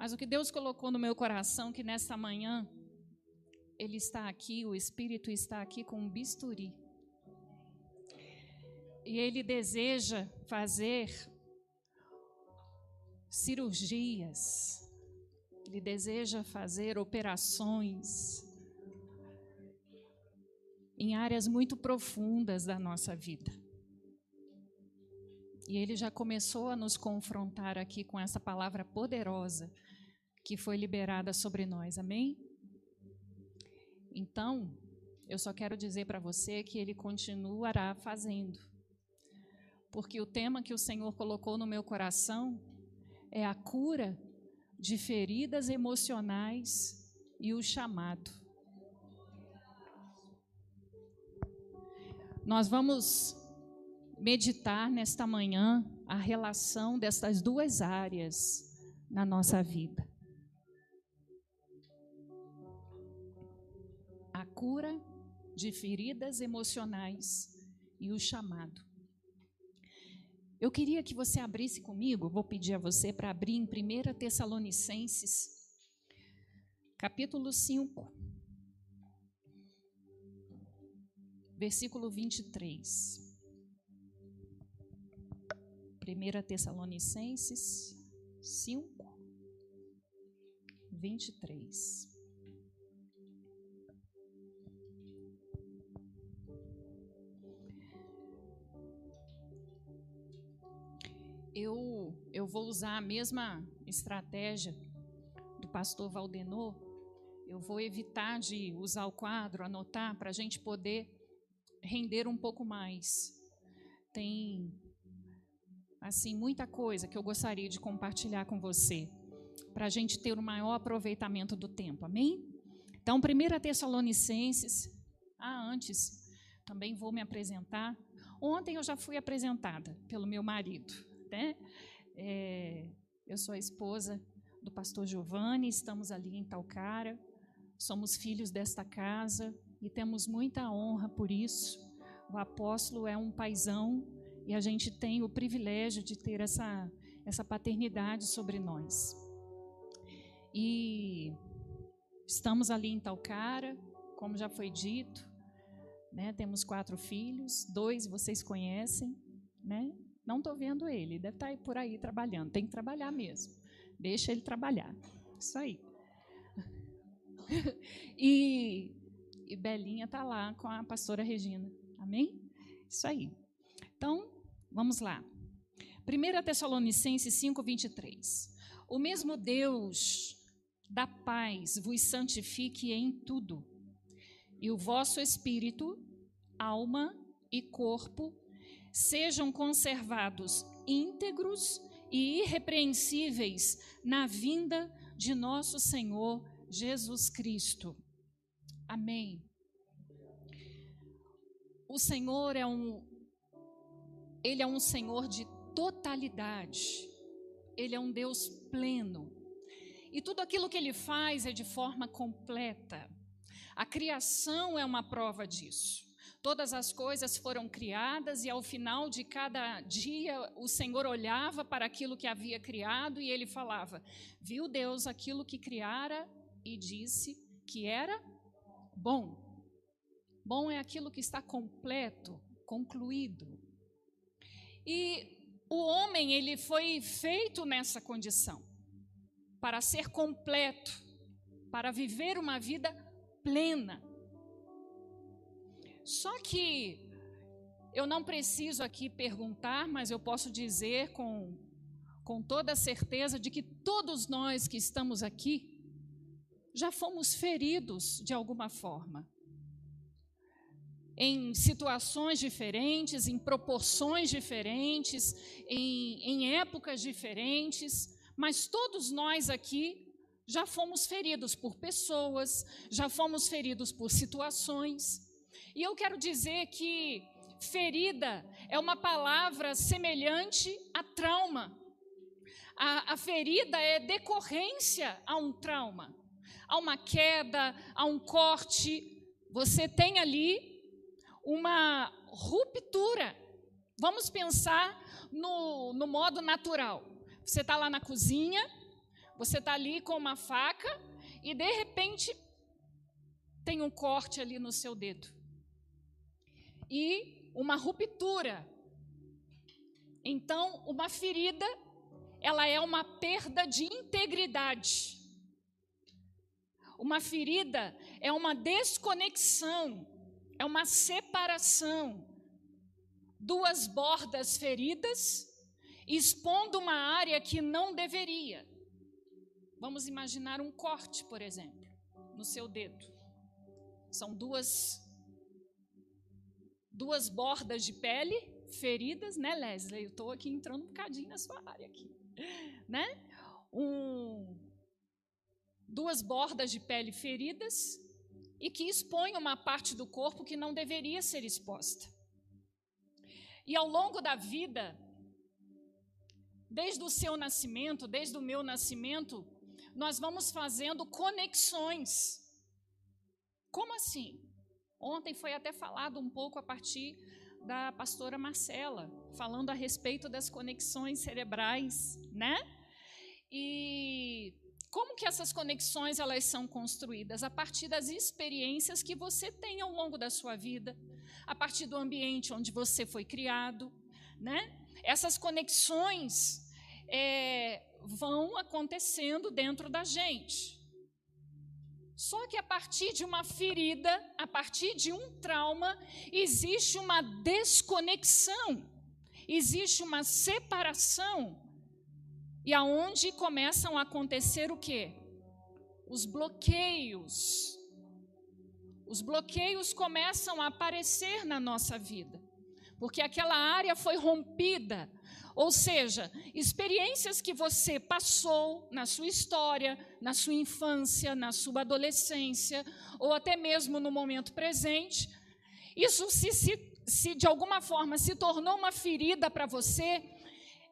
Mas o que Deus colocou no meu coração que nesta manhã ele está aqui, o espírito está aqui com um bisturi. E ele deseja fazer cirurgias. Ele deseja fazer operações em áreas muito profundas da nossa vida. E ele já começou a nos confrontar aqui com essa palavra poderosa que foi liberada sobre nós. Amém? Então, eu só quero dizer para você que ele continuará fazendo. Porque o tema que o Senhor colocou no meu coração é a cura de feridas emocionais e o chamado. Nós vamos meditar nesta manhã a relação destas duas áreas na nossa vida. Cura de feridas emocionais e o chamado. Eu queria que você abrisse comigo, vou pedir a você para abrir em 1 Tessalonicenses, capítulo 5. versículo 23. 1 Tessalonicenses 5, 23. Eu, eu vou usar a mesma estratégia do pastor Valdenor. Eu vou evitar de usar o quadro, anotar, para a gente poder render um pouco mais. Tem assim muita coisa que eu gostaria de compartilhar com você para a gente ter o maior aproveitamento do tempo. Amém? Então, 1 Tessalonicenses. Ah, antes, também vou me apresentar. Ontem eu já fui apresentada pelo meu marido. Né? É, eu sou a esposa do pastor Giovanni, estamos ali em Talcara, somos filhos desta casa, e temos muita honra por isso. O apóstolo é um paisão e a gente tem o privilégio de ter essa, essa paternidade sobre nós. E estamos ali em Talcara, como já foi dito, né? Temos quatro filhos, dois vocês conhecem, né? Não estou vendo ele, deve estar tá por aí trabalhando. Tem que trabalhar mesmo. Deixa ele trabalhar. Isso aí. e e Belinha está lá com a pastora Regina. Amém? Isso aí. Então, vamos lá. 1 Tessalonicenses 5, 23. O mesmo Deus da paz vos santifique em tudo, e o vosso espírito, alma e corpo sejam conservados íntegros e irrepreensíveis na vinda de nosso Senhor Jesus Cristo. Amém. O Senhor é um ele é um Senhor de totalidade. Ele é um Deus pleno. E tudo aquilo que ele faz é de forma completa. A criação é uma prova disso. Todas as coisas foram criadas e ao final de cada dia o Senhor olhava para aquilo que havia criado e ele falava: Viu Deus aquilo que criara e disse que era bom. Bom é aquilo que está completo, concluído. E o homem, ele foi feito nessa condição, para ser completo, para viver uma vida plena. Só que eu não preciso aqui perguntar, mas eu posso dizer com, com toda certeza de que todos nós que estamos aqui já fomos feridos de alguma forma. Em situações diferentes, em proporções diferentes, em, em épocas diferentes, mas todos nós aqui já fomos feridos por pessoas, já fomos feridos por situações. E eu quero dizer que ferida é uma palavra semelhante a trauma. A, a ferida é decorrência a um trauma a uma queda, a um corte, você tem ali uma ruptura. Vamos pensar no, no modo natural. Você está lá na cozinha, Você está ali com uma faca e de repente tem um corte ali no seu dedo. E uma ruptura. Então, uma ferida, ela é uma perda de integridade. Uma ferida é uma desconexão, é uma separação. Duas bordas feridas expondo uma área que não deveria. Vamos imaginar um corte, por exemplo, no seu dedo. São duas duas bordas de pele feridas, né, Leslie? Eu estou aqui entrando um bocadinho na sua área aqui, né? Um, duas bordas de pele feridas e que expõem uma parte do corpo que não deveria ser exposta. E ao longo da vida, desde o seu nascimento, desde o meu nascimento, nós vamos fazendo conexões. Como assim? Ontem foi até falado um pouco a partir da pastora Marcela, falando a respeito das conexões cerebrais, né? E como que essas conexões elas são construídas? A partir das experiências que você tem ao longo da sua vida, a partir do ambiente onde você foi criado, né? Essas conexões é, vão acontecendo dentro da gente. Só que a partir de uma ferida, a partir de um trauma, existe uma desconexão, existe uma separação. E aonde começam a acontecer o quê? Os bloqueios. Os bloqueios começam a aparecer na nossa vida, porque aquela área foi rompida, ou seja, experiências que você passou na sua história, na sua infância, na sua adolescência, ou até mesmo no momento presente, isso se, se, se de alguma forma se tornou uma ferida para você,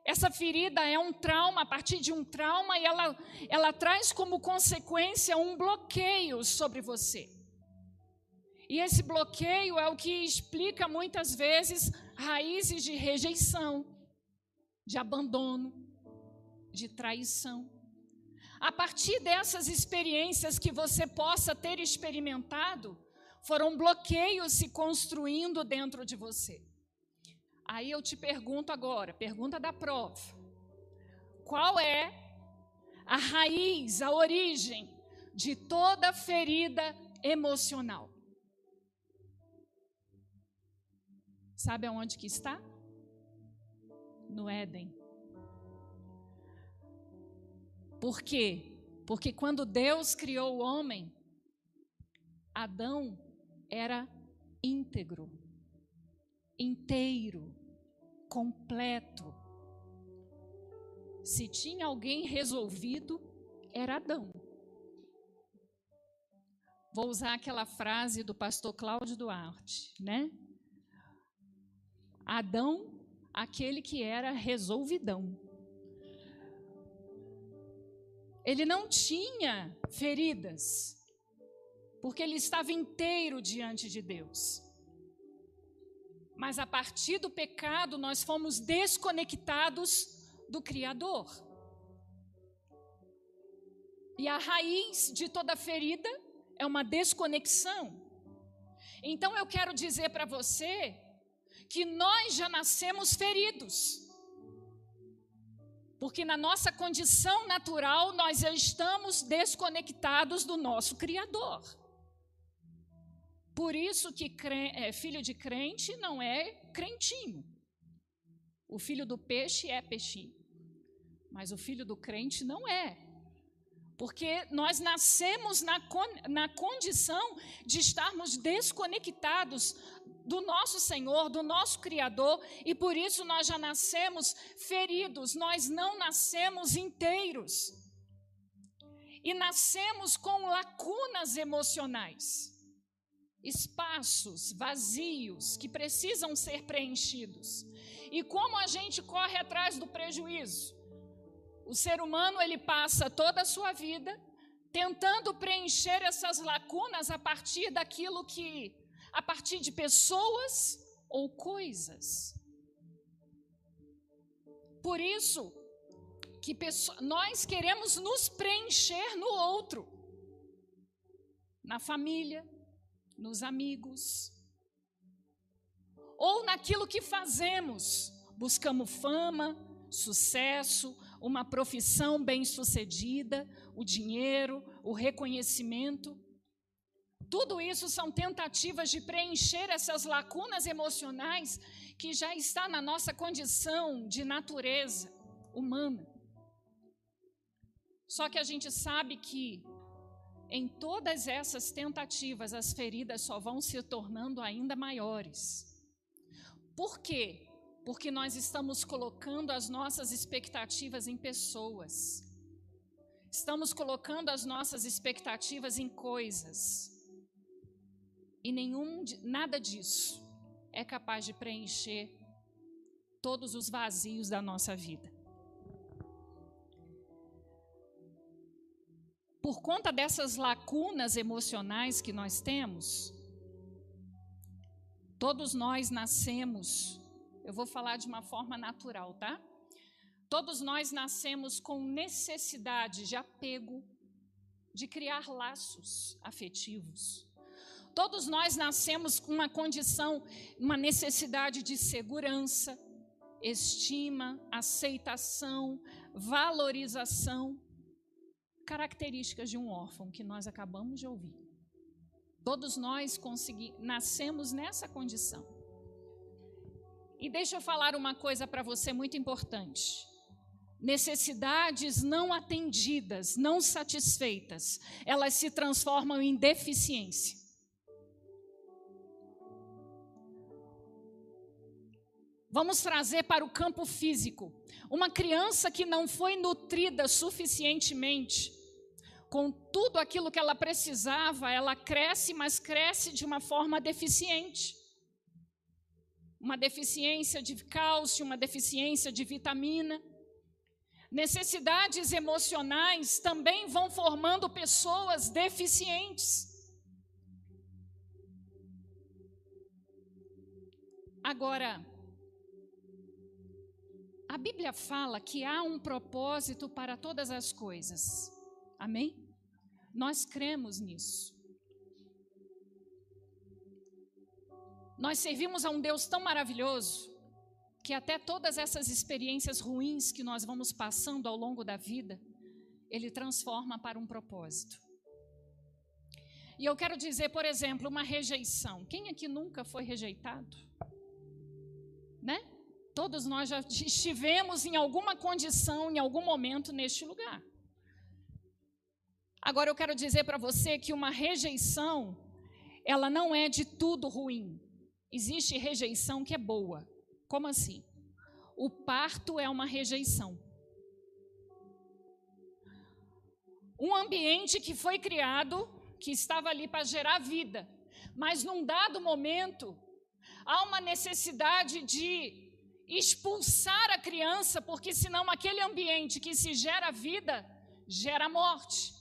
essa ferida é um trauma, a partir de um trauma, e ela, ela traz como consequência um bloqueio sobre você. E esse bloqueio é o que explica muitas vezes raízes de rejeição, de abandono, de traição. A partir dessas experiências que você possa ter experimentado, foram bloqueios se construindo dentro de você. Aí eu te pergunto agora, pergunta da prova. Qual é a raiz, a origem de toda ferida emocional? Sabe aonde que está? No Éden. Por quê? Porque quando Deus criou o homem, Adão era íntegro, inteiro, completo. Se tinha alguém resolvido, era Adão. Vou usar aquela frase do pastor Cláudio Duarte, né? Adão aquele que era resolvidão. Ele não tinha feridas, porque ele estava inteiro diante de Deus. Mas a partir do pecado, nós fomos desconectados do Criador. E a raiz de toda ferida é uma desconexão. Então eu quero dizer para você que nós já nascemos feridos. Porque na nossa condição natural nós já estamos desconectados do nosso Criador. Por isso que é, filho de crente não é crentinho. O filho do peixe é peixinho. Mas o filho do crente não é. Porque nós nascemos na, na condição de estarmos desconectados do nosso Senhor, do nosso Criador, e por isso nós já nascemos feridos, nós não nascemos inteiros. E nascemos com lacunas emocionais, espaços vazios que precisam ser preenchidos. E como a gente corre atrás do prejuízo? O ser humano ele passa toda a sua vida tentando preencher essas lacunas a partir daquilo que a partir de pessoas ou coisas. Por isso, que nós queremos nos preencher no outro, na família, nos amigos, ou naquilo que fazemos. Buscamos fama, sucesso, uma profissão bem-sucedida, o dinheiro, o reconhecimento. Tudo isso são tentativas de preencher essas lacunas emocionais que já está na nossa condição de natureza humana. Só que a gente sabe que em todas essas tentativas as feridas só vão se tornando ainda maiores. Por quê? Porque nós estamos colocando as nossas expectativas em pessoas. Estamos colocando as nossas expectativas em coisas. E nenhum nada disso é capaz de preencher todos os vazios da nossa vida. Por conta dessas lacunas emocionais que nós temos, todos nós nascemos, eu vou falar de uma forma natural, tá? Todos nós nascemos com necessidade de apego, de criar laços afetivos. Todos nós nascemos com uma condição, uma necessidade de segurança, estima, aceitação, valorização, características de um órfão que nós acabamos de ouvir. Todos nós nascemos nessa condição. E deixa eu falar uma coisa para você muito importante. Necessidades não atendidas, não satisfeitas, elas se transformam em deficiência. Vamos trazer para o campo físico. Uma criança que não foi nutrida suficientemente com tudo aquilo que ela precisava, ela cresce, mas cresce de uma forma deficiente. Uma deficiência de cálcio, uma deficiência de vitamina. Necessidades emocionais também vão formando pessoas deficientes. Agora, a Bíblia fala que há um propósito para todas as coisas. Amém? Nós cremos nisso. Nós servimos a um Deus tão maravilhoso que até todas essas experiências ruins que nós vamos passando ao longo da vida, Ele transforma para um propósito. E eu quero dizer, por exemplo, uma rejeição. Quem aqui nunca foi rejeitado? Né? Todos nós já estivemos em alguma condição, em algum momento neste lugar. Agora eu quero dizer para você que uma rejeição, ela não é de tudo ruim. Existe rejeição que é boa. Como assim? O parto é uma rejeição. Um ambiente que foi criado, que estava ali para gerar vida, mas num dado momento, há uma necessidade de expulsar a criança, porque senão aquele ambiente que se gera vida, gera morte.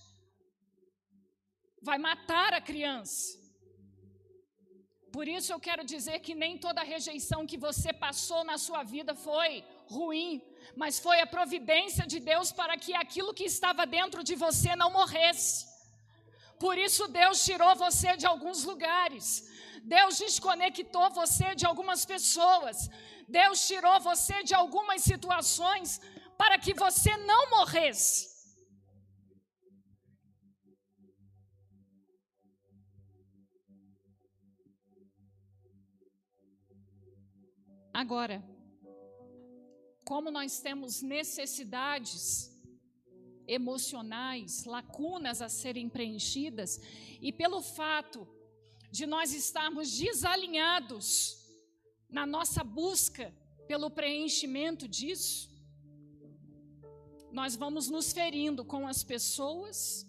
Vai matar a criança. Por isso eu quero dizer que nem toda rejeição que você passou na sua vida foi ruim, mas foi a providência de Deus para que aquilo que estava dentro de você não morresse. Por isso Deus tirou você de alguns lugares. Deus desconectou você de algumas pessoas. Deus tirou você de algumas situações para que você não morresse. Agora, como nós temos necessidades emocionais, lacunas a serem preenchidas, e pelo fato de nós estarmos desalinhados na nossa busca pelo preenchimento disso, nós vamos nos ferindo com as pessoas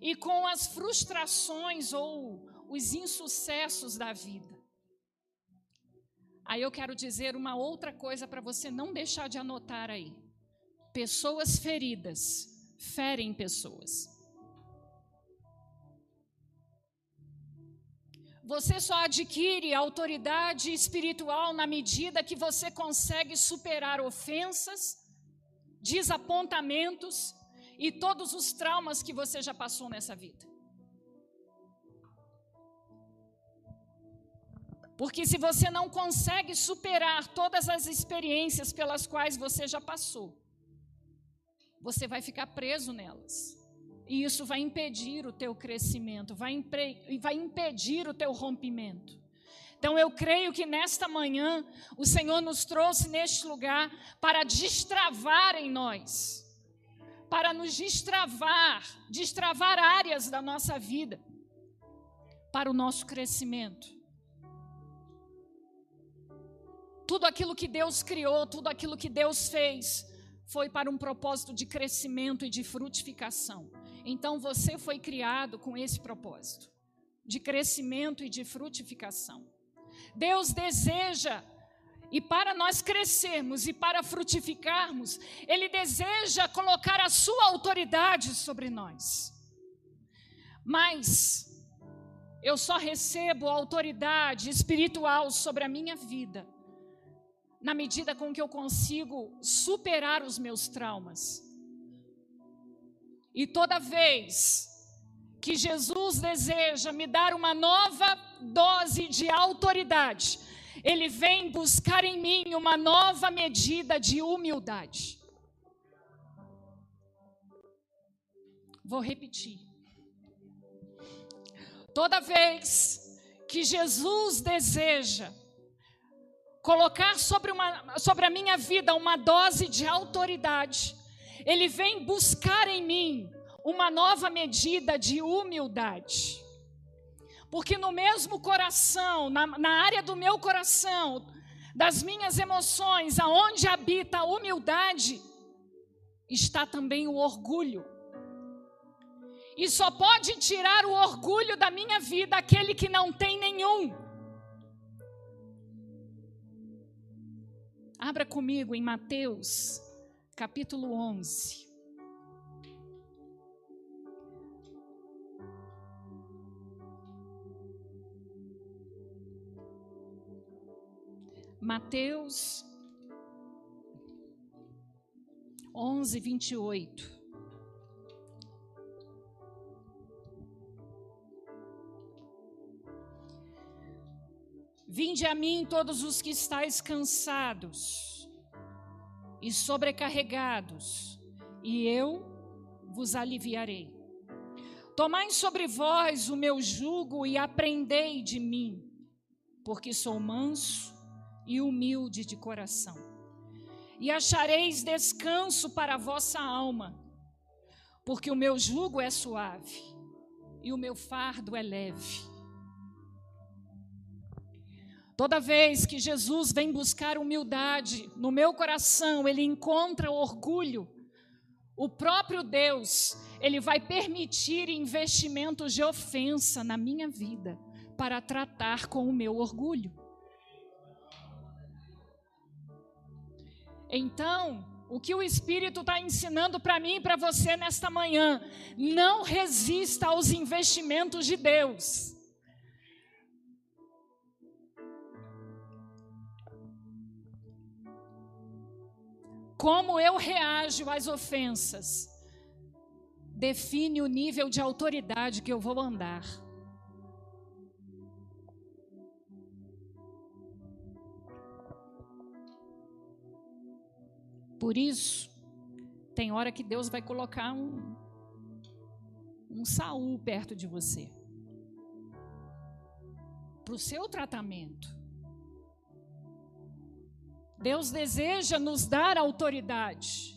e com as frustrações ou os insucessos da vida. Aí eu quero dizer uma outra coisa para você não deixar de anotar aí. Pessoas feridas ferem pessoas. Você só adquire autoridade espiritual na medida que você consegue superar ofensas, desapontamentos e todos os traumas que você já passou nessa vida. Porque se você não consegue superar todas as experiências pelas quais você já passou, você vai ficar preso nelas. E isso vai impedir o teu crescimento, vai, vai impedir o teu rompimento. Então eu creio que nesta manhã o Senhor nos trouxe neste lugar para destravar em nós, para nos destravar, destravar áreas da nossa vida, para o nosso crescimento. Tudo aquilo que Deus criou, tudo aquilo que Deus fez, foi para um propósito de crescimento e de frutificação. Então você foi criado com esse propósito, de crescimento e de frutificação. Deus deseja, e para nós crescermos e para frutificarmos, Ele deseja colocar a sua autoridade sobre nós. Mas eu só recebo autoridade espiritual sobre a minha vida na medida com que eu consigo superar os meus traumas. E toda vez que Jesus deseja me dar uma nova dose de autoridade, Ele vem buscar em mim uma nova medida de humildade. Vou repetir. Toda vez que Jesus deseja colocar sobre, uma, sobre a minha vida uma dose de autoridade. Ele vem buscar em mim uma nova medida de humildade. Porque no mesmo coração, na, na área do meu coração, das minhas emoções, aonde habita a humildade, está também o orgulho. E só pode tirar o orgulho da minha vida aquele que não tem nenhum. Abra comigo em Mateus, capítulo 11. Mateus 11, 28. Vinde a mim todos os que estáis cansados e sobrecarregados, e eu vos aliviarei. Tomai sobre vós o meu jugo e aprendei de mim, porque sou manso e humilde de coração. E achareis descanso para a vossa alma, porque o meu jugo é suave e o meu fardo é leve. Toda vez que Jesus vem buscar humildade no meu coração, ele encontra orgulho. O próprio Deus, ele vai permitir investimentos de ofensa na minha vida para tratar com o meu orgulho. Então, o que o Espírito está ensinando para mim e para você nesta manhã, não resista aos investimentos de Deus. Como eu reajo às ofensas define o nível de autoridade que eu vou andar. Por isso, tem hora que Deus vai colocar um, um Saul perto de você. Para o seu tratamento. Deus deseja nos dar autoridade,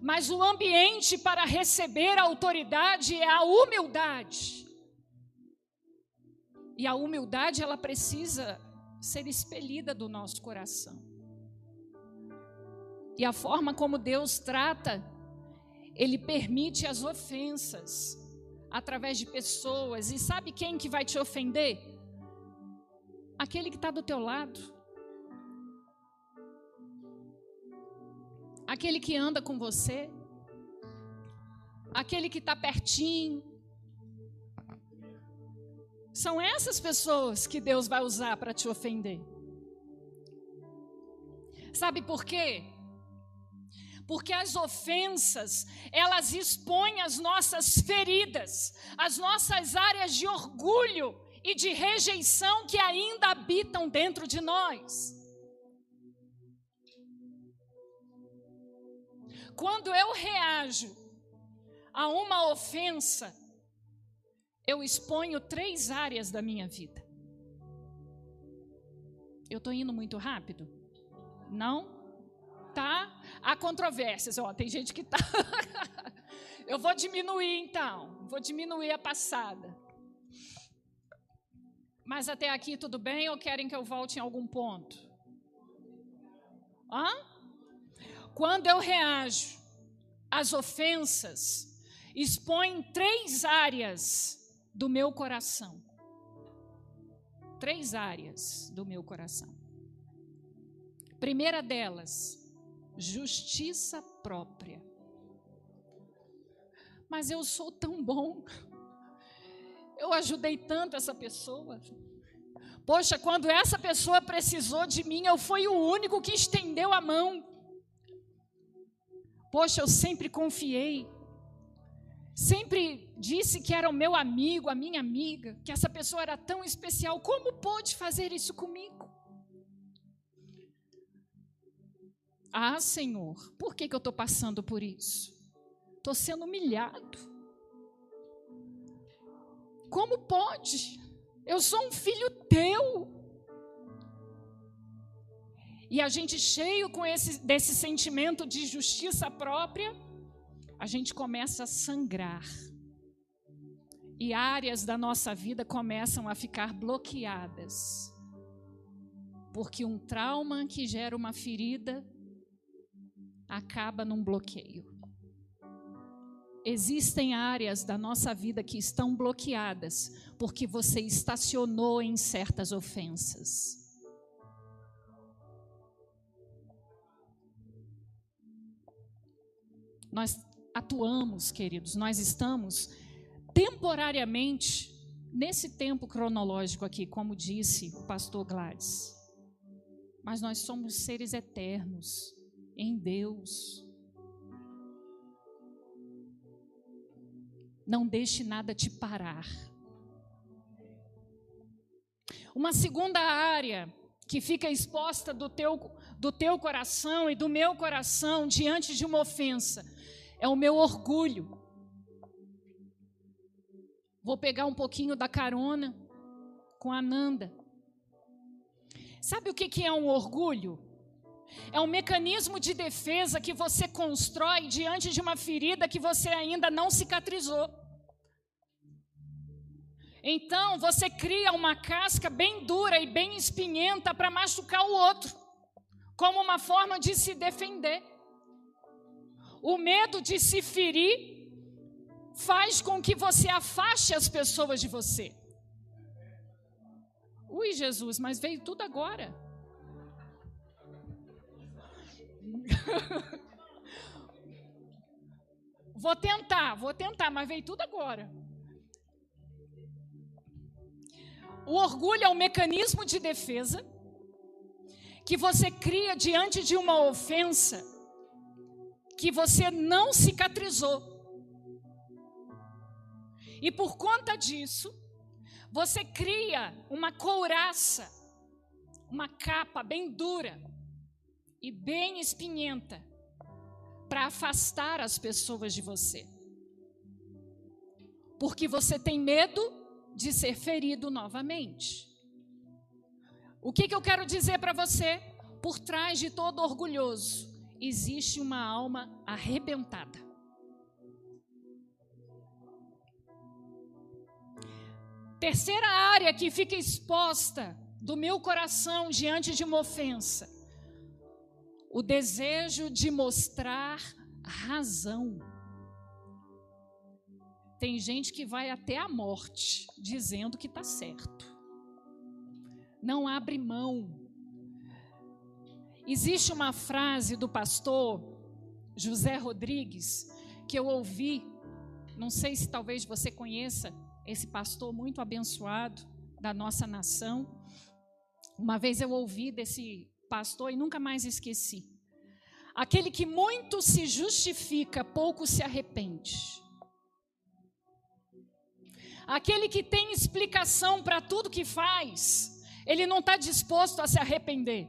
mas o ambiente para receber a autoridade é a humildade. E a humildade ela precisa ser expelida do nosso coração. E a forma como Deus trata, Ele permite as ofensas através de pessoas. E sabe quem que vai te ofender? Aquele que está do teu lado. Aquele que anda com você, aquele que está pertinho. São essas pessoas que Deus vai usar para te ofender. Sabe por quê? porque as ofensas, elas expõem as nossas feridas, as nossas áreas de orgulho e de rejeição que ainda habitam dentro de nós. Quando eu reajo a uma ofensa, eu exponho três áreas da minha vida. Eu estou indo muito rápido? Não? Tá? Há controvérsias. Ó, tem gente que tá. eu vou diminuir então. Vou diminuir a passada. Mas até aqui tudo bem ou querem que eu volte em algum ponto? Hã? Quando eu reajo às ofensas, expõe três áreas do meu coração. Três áreas do meu coração. Primeira delas, justiça própria. Mas eu sou tão bom. Eu ajudei tanto essa pessoa. Poxa, quando essa pessoa precisou de mim, eu fui o único que estendeu a mão. Poxa, eu sempre confiei. Sempre disse que era o meu amigo, a minha amiga, que essa pessoa era tão especial. Como pôde fazer isso comigo? Ah, Senhor, por que, que eu estou passando por isso? Estou sendo humilhado. Como pode? Eu sou um filho teu. E a gente cheio com esse, desse sentimento de justiça própria, a gente começa a sangrar. E áreas da nossa vida começam a ficar bloqueadas. Porque um trauma que gera uma ferida acaba num bloqueio. Existem áreas da nossa vida que estão bloqueadas porque você estacionou em certas ofensas. Nós atuamos, queridos, nós estamos temporariamente nesse tempo cronológico aqui, como disse o pastor Gladys. Mas nós somos seres eternos em Deus. Não deixe nada te parar. Uma segunda área que fica exposta do teu, do teu coração e do meu coração diante de uma ofensa é o meu orgulho. Vou pegar um pouquinho da carona com a Nanda. Sabe o que é um orgulho? É um mecanismo de defesa que você constrói diante de uma ferida que você ainda não cicatrizou. Então você cria uma casca bem dura e bem espinhenta para machucar o outro, como uma forma de se defender. O medo de se ferir faz com que você afaste as pessoas de você. Ui, Jesus, mas veio tudo agora. vou tentar, vou tentar, mas veio tudo agora. O orgulho é um mecanismo de defesa que você cria diante de uma ofensa que você não cicatrizou. E por conta disso, você cria uma couraça, uma capa bem dura e bem espinhenta para afastar as pessoas de você. Porque você tem medo de ser ferido novamente. O que, que eu quero dizer para você? Por trás de todo orgulhoso existe uma alma arrebentada. Terceira área que fica exposta do meu coração diante de uma ofensa: o desejo de mostrar razão. Tem gente que vai até a morte dizendo que está certo. Não abre mão. Existe uma frase do pastor José Rodrigues que eu ouvi, não sei se talvez você conheça esse pastor muito abençoado da nossa nação. Uma vez eu ouvi desse pastor e nunca mais esqueci. Aquele que muito se justifica, pouco se arrepende. Aquele que tem explicação para tudo que faz, ele não está disposto a se arrepender.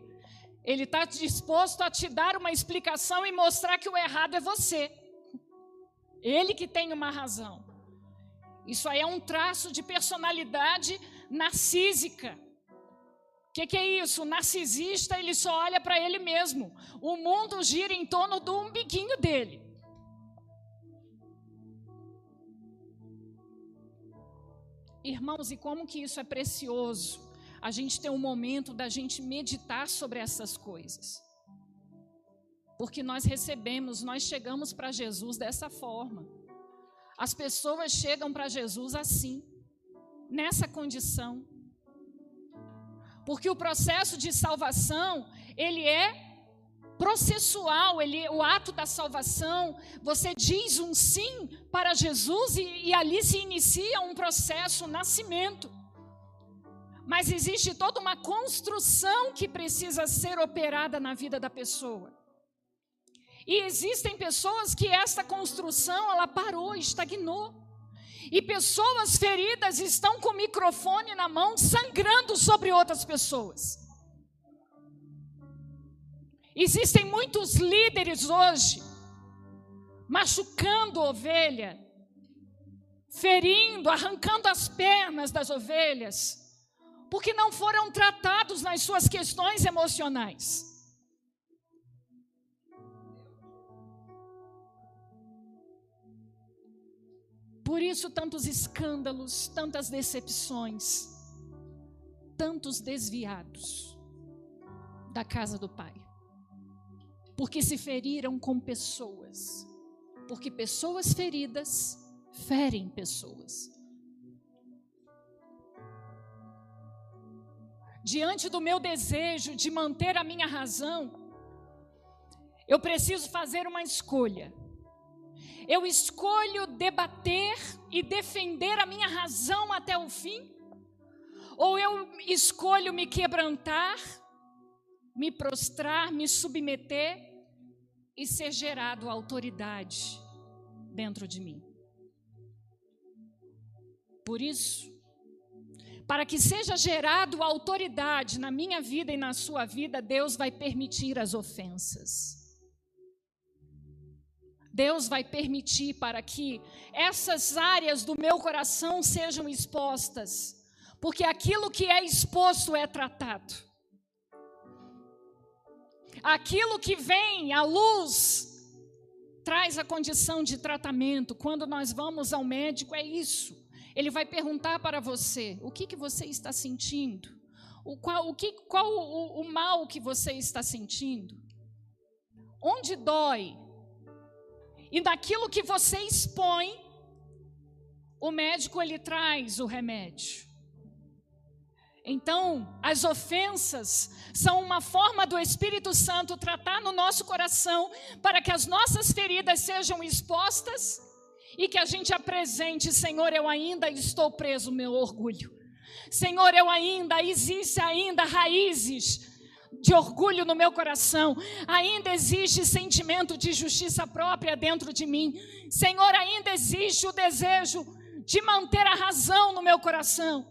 Ele está disposto a te dar uma explicação e mostrar que o errado é você. Ele que tem uma razão. Isso aí é um traço de personalidade narcísica. O que, que, é isso? O narcisista ele só olha para ele mesmo. O mundo gira em torno do umbiguinho dele. Irmãos, e como que isso é precioso? A gente tem um momento da gente meditar sobre essas coisas. Porque nós recebemos, nós chegamos para Jesus dessa forma. As pessoas chegam para Jesus assim, nessa condição. Porque o processo de salvação, ele é processual, ele, o ato da salvação, você diz um sim para Jesus e, e ali se inicia um processo, um nascimento. Mas existe toda uma construção que precisa ser operada na vida da pessoa. E existem pessoas que esta construção ela parou, estagnou. E pessoas feridas estão com o microfone na mão, sangrando sobre outras pessoas. Existem muitos líderes hoje machucando ovelha, ferindo, arrancando as pernas das ovelhas, porque não foram tratados nas suas questões emocionais. Por isso, tantos escândalos, tantas decepções, tantos desviados da casa do Pai porque se feriram com pessoas. Porque pessoas feridas ferem pessoas. Diante do meu desejo de manter a minha razão, eu preciso fazer uma escolha. Eu escolho debater e defender a minha razão até o fim? Ou eu escolho me quebrantar me prostrar, me submeter e ser gerado autoridade dentro de mim. Por isso, para que seja gerado autoridade na minha vida e na sua vida, Deus vai permitir as ofensas. Deus vai permitir para que essas áreas do meu coração sejam expostas, porque aquilo que é exposto é tratado. Aquilo que vem à luz traz a condição de tratamento. Quando nós vamos ao médico, é isso. Ele vai perguntar para você: o que, que você está sentindo? O qual, o que, qual o, o mal que você está sentindo? Onde dói? E daquilo que você expõe, o médico ele traz o remédio. Então, as ofensas são uma forma do Espírito Santo tratar no nosso coração para que as nossas feridas sejam expostas e que a gente apresente, Senhor, eu ainda estou preso meu orgulho. Senhor, eu ainda existe ainda raízes de orgulho no meu coração, ainda existe sentimento de justiça própria dentro de mim. Senhor, ainda existe o desejo de manter a razão no meu coração.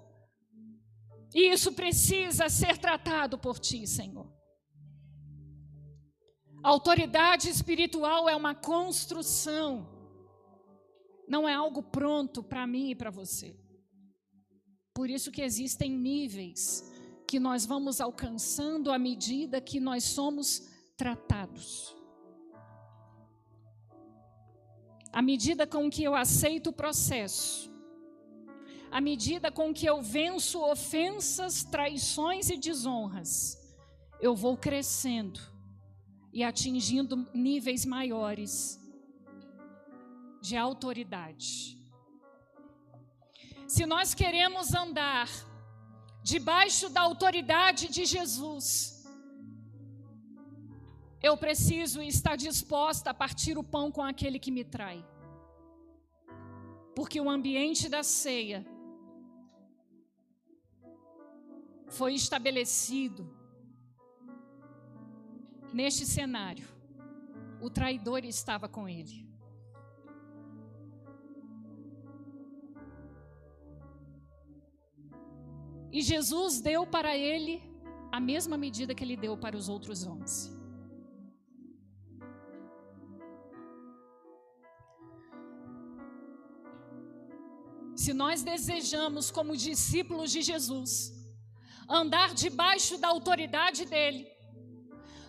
E isso precisa ser tratado por ti, Senhor. A autoridade espiritual é uma construção, não é algo pronto para mim e para você. Por isso que existem níveis que nós vamos alcançando à medida que nós somos tratados. À medida com que eu aceito o processo, à medida com que eu venço ofensas, traições e desonras, eu vou crescendo e atingindo níveis maiores de autoridade. Se nós queremos andar debaixo da autoridade de Jesus, eu preciso estar disposta a partir o pão com aquele que me trai. Porque o ambiente da ceia foi estabelecido neste cenário o traidor estava com ele. E Jesus deu para ele a mesma medida que ele deu para os outros onze. Se nós desejamos, como discípulos de Jesus, andar debaixo da autoridade dele,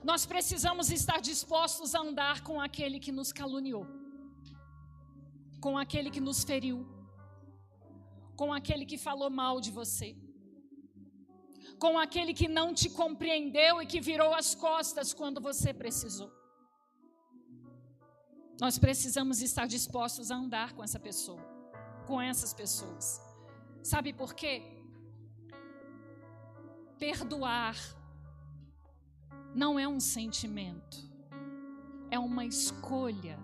nós precisamos estar dispostos a andar com aquele que nos caluniou, com aquele que nos feriu, com aquele que falou mal de você, com aquele que não te compreendeu e que virou as costas quando você precisou. Nós precisamos estar dispostos a andar com essa pessoa, com essas pessoas. Sabe por quê? Perdoar não é um sentimento, é uma escolha.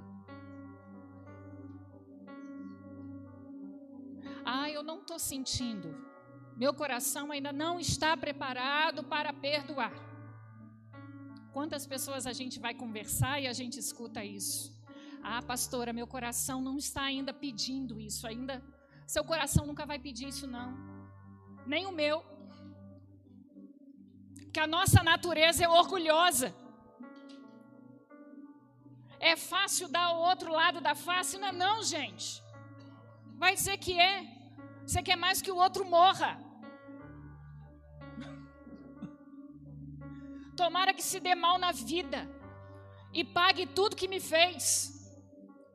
Ah, eu não estou sentindo. Meu coração ainda não está preparado para perdoar. Quantas pessoas a gente vai conversar e a gente escuta isso? Ah, pastora, meu coração não está ainda pedindo isso, ainda. Seu coração nunca vai pedir isso, não. Nem o meu que a nossa natureza é orgulhosa. É fácil dar o outro lado da face? Não é não, gente. Vai dizer que é. Você quer mais que o outro morra. Tomara que se dê mal na vida e pague tudo que me fez.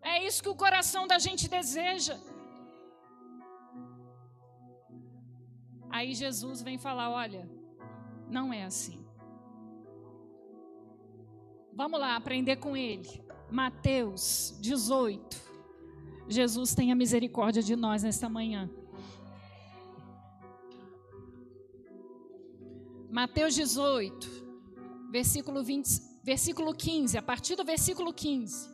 É isso que o coração da gente deseja. Aí Jesus vem falar: olha, não é assim. Vamos lá aprender com ele. Mateus 18. Jesus tenha misericórdia de nós nesta manhã. Mateus 18, versículo 20, versículo 15, a partir do versículo 15.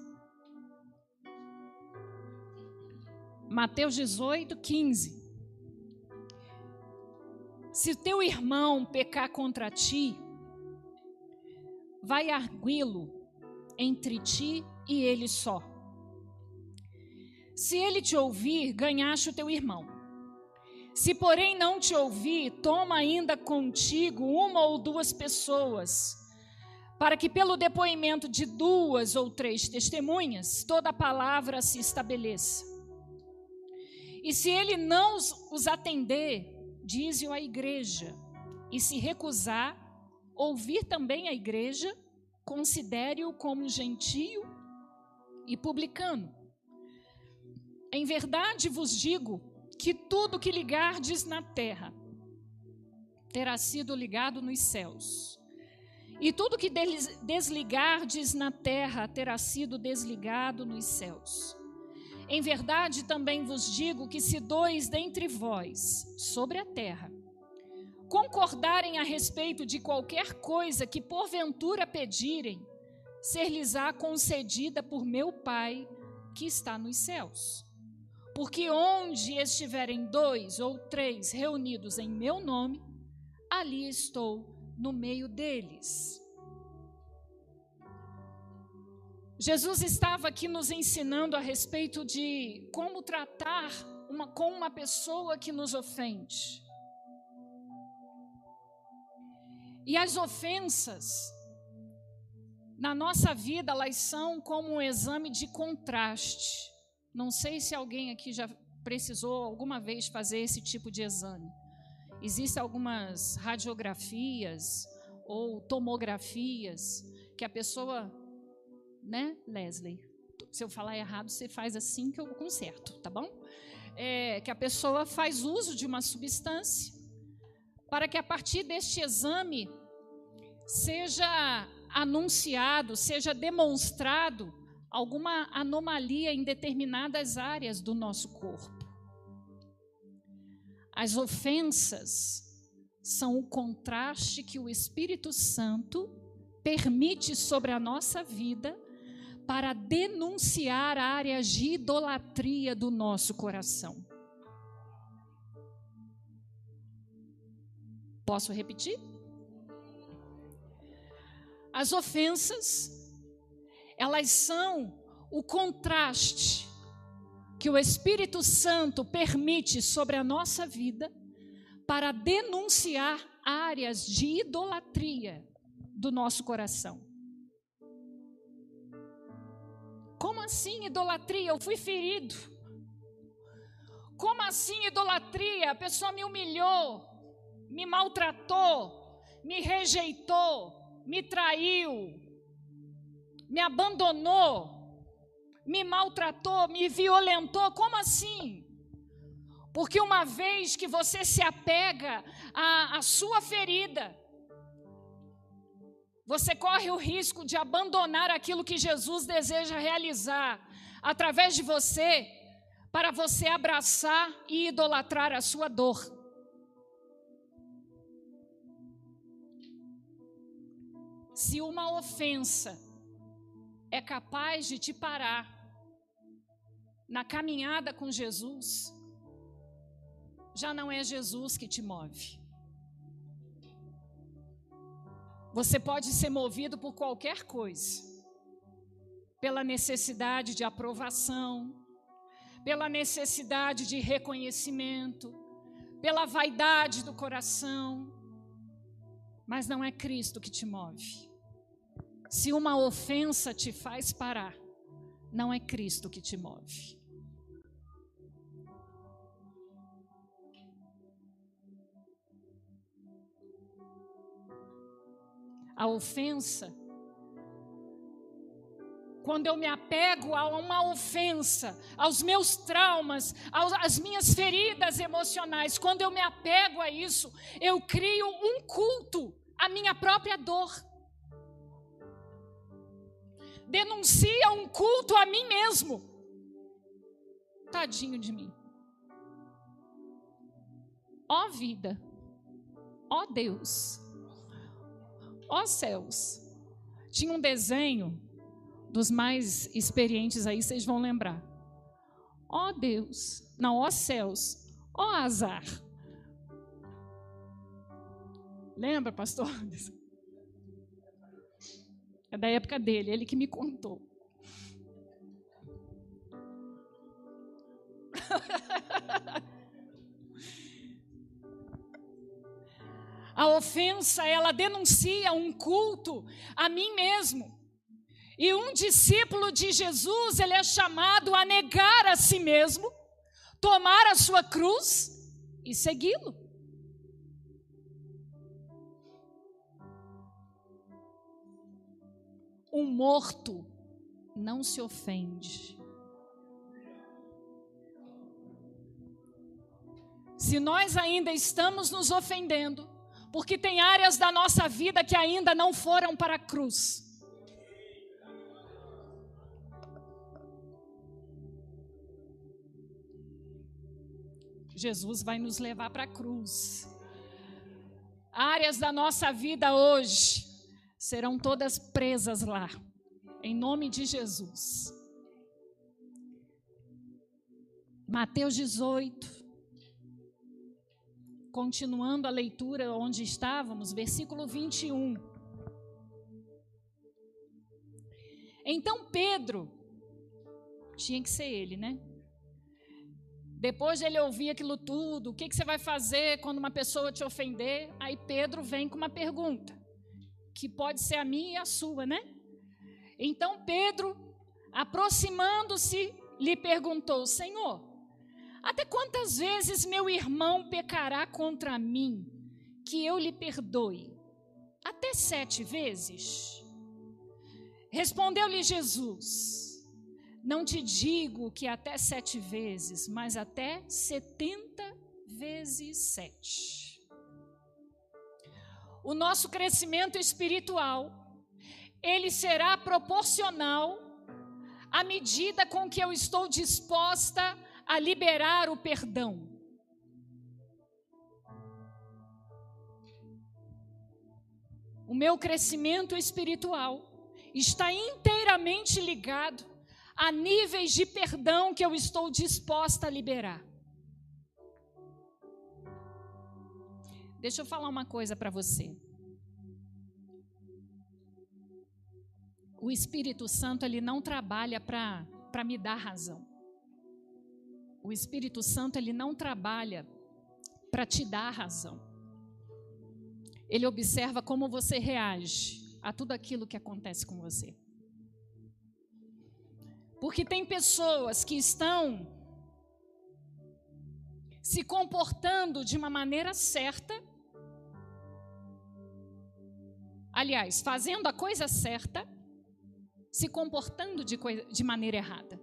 Mateus 18, 15. Se teu irmão pecar contra ti, vai arguí-lo entre ti e ele só. Se ele te ouvir, ganhaste o teu irmão. Se, porém, não te ouvir, toma ainda contigo uma ou duas pessoas, para que, pelo depoimento de duas ou três testemunhas, toda a palavra se estabeleça. E se ele não os atender, dize-o à igreja, e se recusar, ouvir também a igreja, considere-o como gentio e publicano. Em verdade vos digo que tudo que ligardes na terra terá sido ligado nos céus. E tudo que desligardes na terra terá sido desligado nos céus. Em verdade também vos digo que se dois dentre vós sobre a terra concordarem a respeito de qualquer coisa que porventura pedirem, ser-lhes-á concedida por meu Pai que está nos céus. Porque onde estiverem dois ou três reunidos em meu nome, ali estou no meio deles. Jesus estava aqui nos ensinando a respeito de como tratar uma, com uma pessoa que nos ofende. E as ofensas, na nossa vida, elas são como um exame de contraste. Não sei se alguém aqui já precisou alguma vez fazer esse tipo de exame. Existem algumas radiografias ou tomografias que a pessoa né, Leslie? Se eu falar errado, você faz assim que eu conserto, tá bom? É, que a pessoa faz uso de uma substância para que a partir deste exame seja anunciado, seja demonstrado alguma anomalia em determinadas áreas do nosso corpo. As ofensas são o contraste que o Espírito Santo permite sobre a nossa vida para denunciar áreas de idolatria do nosso coração. Posso repetir? As ofensas, elas são o contraste que o Espírito Santo permite sobre a nossa vida para denunciar áreas de idolatria do nosso coração. Como assim idolatria? Eu fui ferido. Como assim idolatria? A pessoa me humilhou, me maltratou, me rejeitou, me traiu, me abandonou, me maltratou, me violentou. Como assim? Porque uma vez que você se apega à, à sua ferida, você corre o risco de abandonar aquilo que Jesus deseja realizar através de você, para você abraçar e idolatrar a sua dor. Se uma ofensa é capaz de te parar na caminhada com Jesus, já não é Jesus que te move. Você pode ser movido por qualquer coisa, pela necessidade de aprovação, pela necessidade de reconhecimento, pela vaidade do coração, mas não é Cristo que te move. Se uma ofensa te faz parar, não é Cristo que te move. A ofensa, quando eu me apego a uma ofensa, aos meus traumas, às minhas feridas emocionais, quando eu me apego a isso, eu crio um culto à minha própria dor denuncia um culto a mim mesmo. Tadinho de mim. Ó vida, ó Deus, ó céus. Tinha um desenho dos mais experientes aí, vocês vão lembrar. Ó Deus, não, ó céus, ó azar. Lembra, pastor? É da época dele, ele que me contou. A ofensa, ela denuncia um culto a mim mesmo. E um discípulo de Jesus, ele é chamado a negar a si mesmo, tomar a sua cruz e segui-lo. Um morto não se ofende. Se nós ainda estamos nos ofendendo, porque tem áreas da nossa vida que ainda não foram para a cruz. Jesus vai nos levar para a cruz. Áreas da nossa vida hoje serão todas presas lá, em nome de Jesus. Mateus 18, continuando a leitura onde estávamos, versículo 21. Então Pedro, tinha que ser ele, né? Depois de ele ouvir aquilo tudo, o que, que você vai fazer quando uma pessoa te ofender? Aí Pedro vem com uma pergunta que pode ser a minha e a sua, né? Então Pedro, aproximando-se, lhe perguntou: Senhor, até quantas vezes meu irmão pecará contra mim, que eu lhe perdoe? Até sete vezes? Respondeu-lhe Jesus: Não te digo que até sete vezes, mas até setenta vezes sete o nosso crescimento espiritual, ele será proporcional à medida com que eu estou disposta a liberar o perdão. O meu crescimento espiritual está inteiramente ligado a níveis de perdão que eu estou disposta a liberar. Deixa eu falar uma coisa para você. o Espírito Santo ele não trabalha para me dar razão. O Espírito Santo ele não trabalha para te dar razão. Ele observa como você reage a tudo aquilo que acontece com você. Porque tem pessoas que estão se comportando de uma maneira certa, aliás, fazendo a coisa certa, se comportando de, coisa, de maneira errada.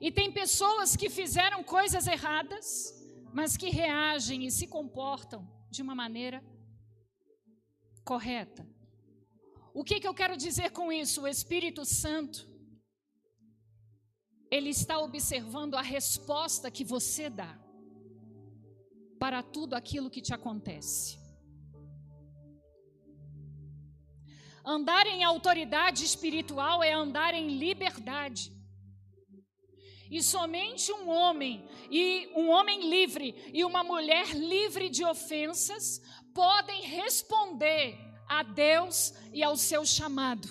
E tem pessoas que fizeram coisas erradas, mas que reagem e se comportam de uma maneira correta. O que, que eu quero dizer com isso? O Espírito Santo, ele está observando a resposta que você dá para tudo aquilo que te acontece. Andar em autoridade espiritual é andar em liberdade. E somente um homem e um homem livre e uma mulher livre de ofensas podem responder a Deus e ao seu chamado.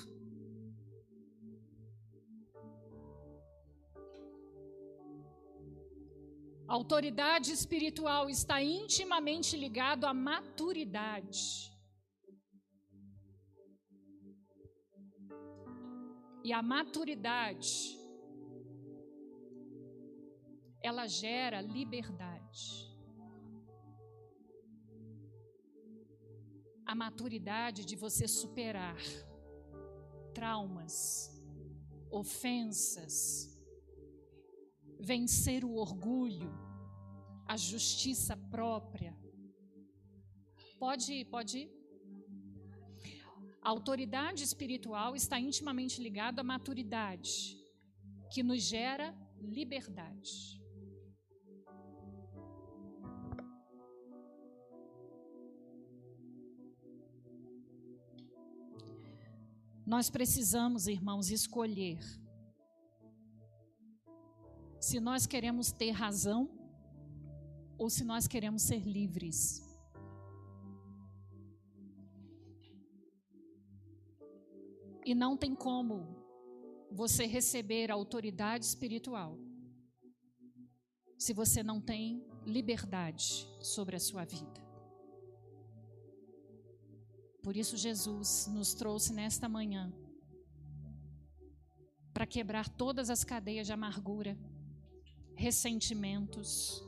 Autoridade espiritual está intimamente ligado à maturidade. E a maturidade ela gera liberdade. A maturidade de você superar traumas, ofensas, vencer o orgulho, a justiça própria. Pode, pode ir. A autoridade espiritual está intimamente ligada à maturidade, que nos gera liberdade. Nós precisamos, irmãos, escolher se nós queremos ter razão ou se nós queremos ser livres. E não tem como você receber autoridade espiritual se você não tem liberdade sobre a sua vida. Por isso, Jesus nos trouxe nesta manhã para quebrar todas as cadeias de amargura, ressentimentos,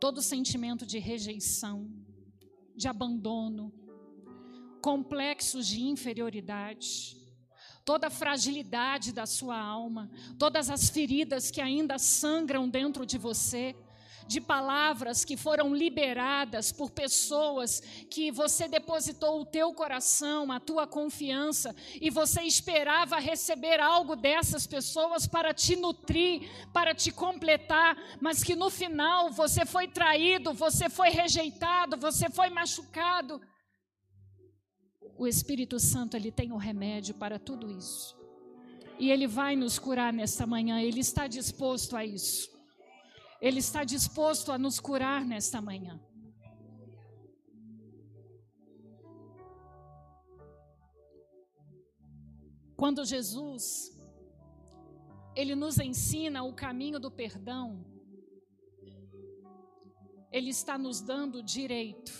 todo sentimento de rejeição, de abandono, complexos de inferioridade, toda a fragilidade da sua alma, todas as feridas que ainda sangram dentro de você, de palavras que foram liberadas por pessoas que você depositou o teu coração, a tua confiança, e você esperava receber algo dessas pessoas para te nutrir, para te completar, mas que no final você foi traído, você foi rejeitado, você foi machucado. O Espírito Santo ele tem o um remédio para tudo isso. E ele vai nos curar nesta manhã, ele está disposto a isso. Ele está disposto a nos curar nesta manhã. Quando Jesus ele nos ensina o caminho do perdão, ele está nos dando o direito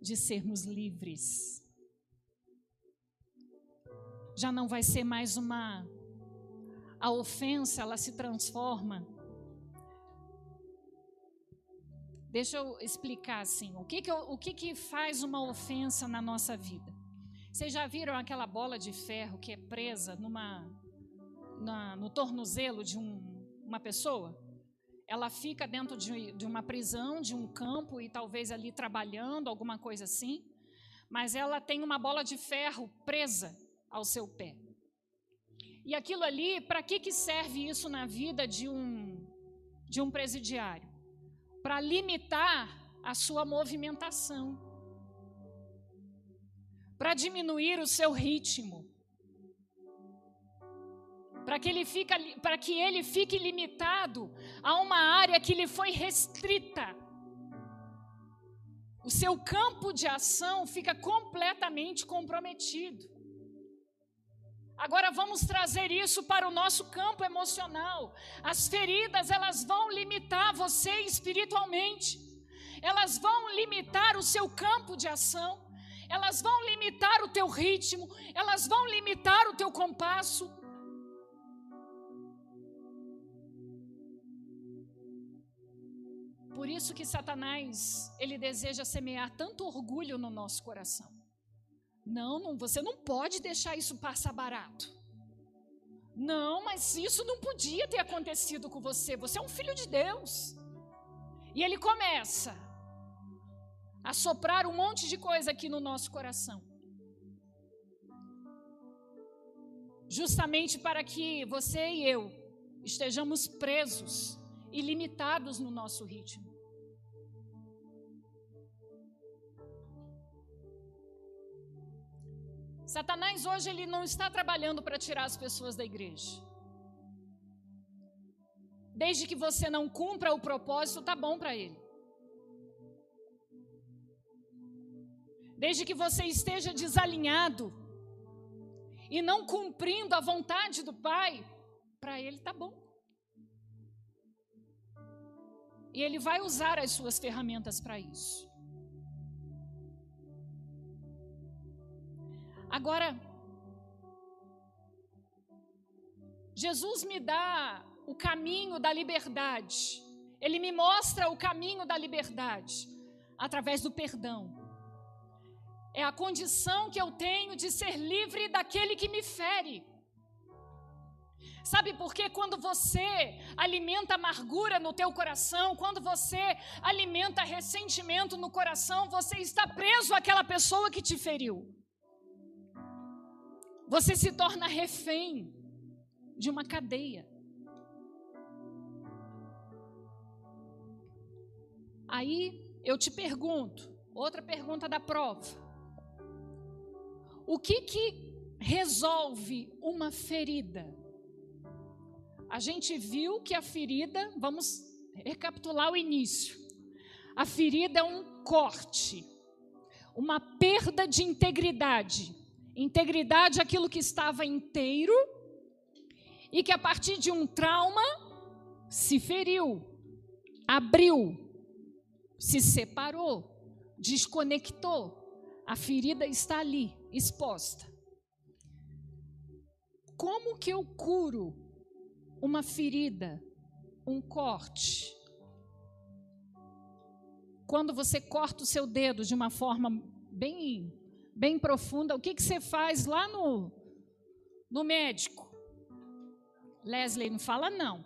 de sermos livres. Já não vai ser mais uma a ofensa, ela se transforma Deixa eu explicar assim, o que que, o que que faz uma ofensa na nossa vida? Vocês já viram aquela bola de ferro que é presa numa, na, no tornozelo de um, uma pessoa? Ela fica dentro de, de uma prisão, de um campo e talvez ali trabalhando, alguma coisa assim, mas ela tem uma bola de ferro presa ao seu pé. E aquilo ali, para que, que serve isso na vida de um, de um presidiário? para limitar a sua movimentação, para diminuir o seu ritmo, para que ele fique, para que ele fique limitado a uma área que lhe foi restrita. O seu campo de ação fica completamente comprometido. Agora vamos trazer isso para o nosso campo emocional. As feridas, elas vão limitar você espiritualmente. Elas vão limitar o seu campo de ação. Elas vão limitar o teu ritmo, elas vão limitar o teu compasso. Por isso que Satanás, ele deseja semear tanto orgulho no nosso coração. Não, não, você não pode deixar isso passar barato. Não, mas isso não podia ter acontecido com você. Você é um filho de Deus. E ele começa a soprar um monte de coisa aqui no nosso coração. Justamente para que você e eu estejamos presos e limitados no nosso ritmo. Satanás hoje ele não está trabalhando para tirar as pessoas da igreja. Desde que você não cumpra o propósito, tá bom para ele. Desde que você esteja desalinhado e não cumprindo a vontade do Pai, para ele tá bom. E ele vai usar as suas ferramentas para isso. Agora, Jesus me dá o caminho da liberdade. Ele me mostra o caminho da liberdade através do perdão. É a condição que eu tenho de ser livre daquele que me fere. Sabe por quê? Quando você alimenta amargura no teu coração, quando você alimenta ressentimento no coração, você está preso àquela pessoa que te feriu. Você se torna refém de uma cadeia. Aí eu te pergunto, outra pergunta da prova. O que que resolve uma ferida? A gente viu que a ferida, vamos recapitular o início. A ferida é um corte, uma perda de integridade Integridade é aquilo que estava inteiro e que a partir de um trauma se feriu, abriu, se separou, desconectou. A ferida está ali, exposta. Como que eu curo uma ferida, um corte? Quando você corta o seu dedo de uma forma bem bem profunda, o que, que você faz lá no, no médico? Leslie não fala não.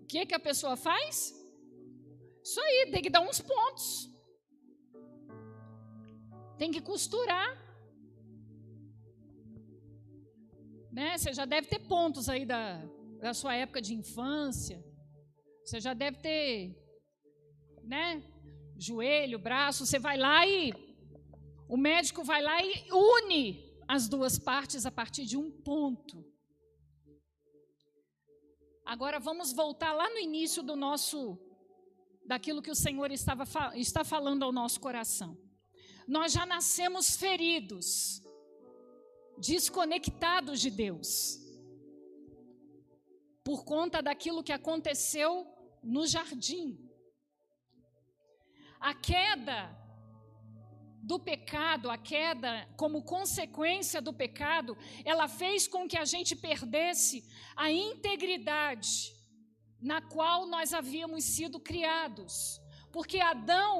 O que, que a pessoa faz? Isso aí, tem que dar uns pontos. Tem que costurar. Né? Você já deve ter pontos aí da, da sua época de infância. Você já deve ter, né? Joelho, braço. Você vai lá e o médico vai lá e une as duas partes a partir de um ponto. Agora vamos voltar lá no início do nosso daquilo que o Senhor estava está falando ao nosso coração. Nós já nascemos feridos, desconectados de Deus. Por conta daquilo que aconteceu no jardim. A queda do pecado, a queda, como consequência do pecado, ela fez com que a gente perdesse a integridade na qual nós havíamos sido criados. Porque Adão,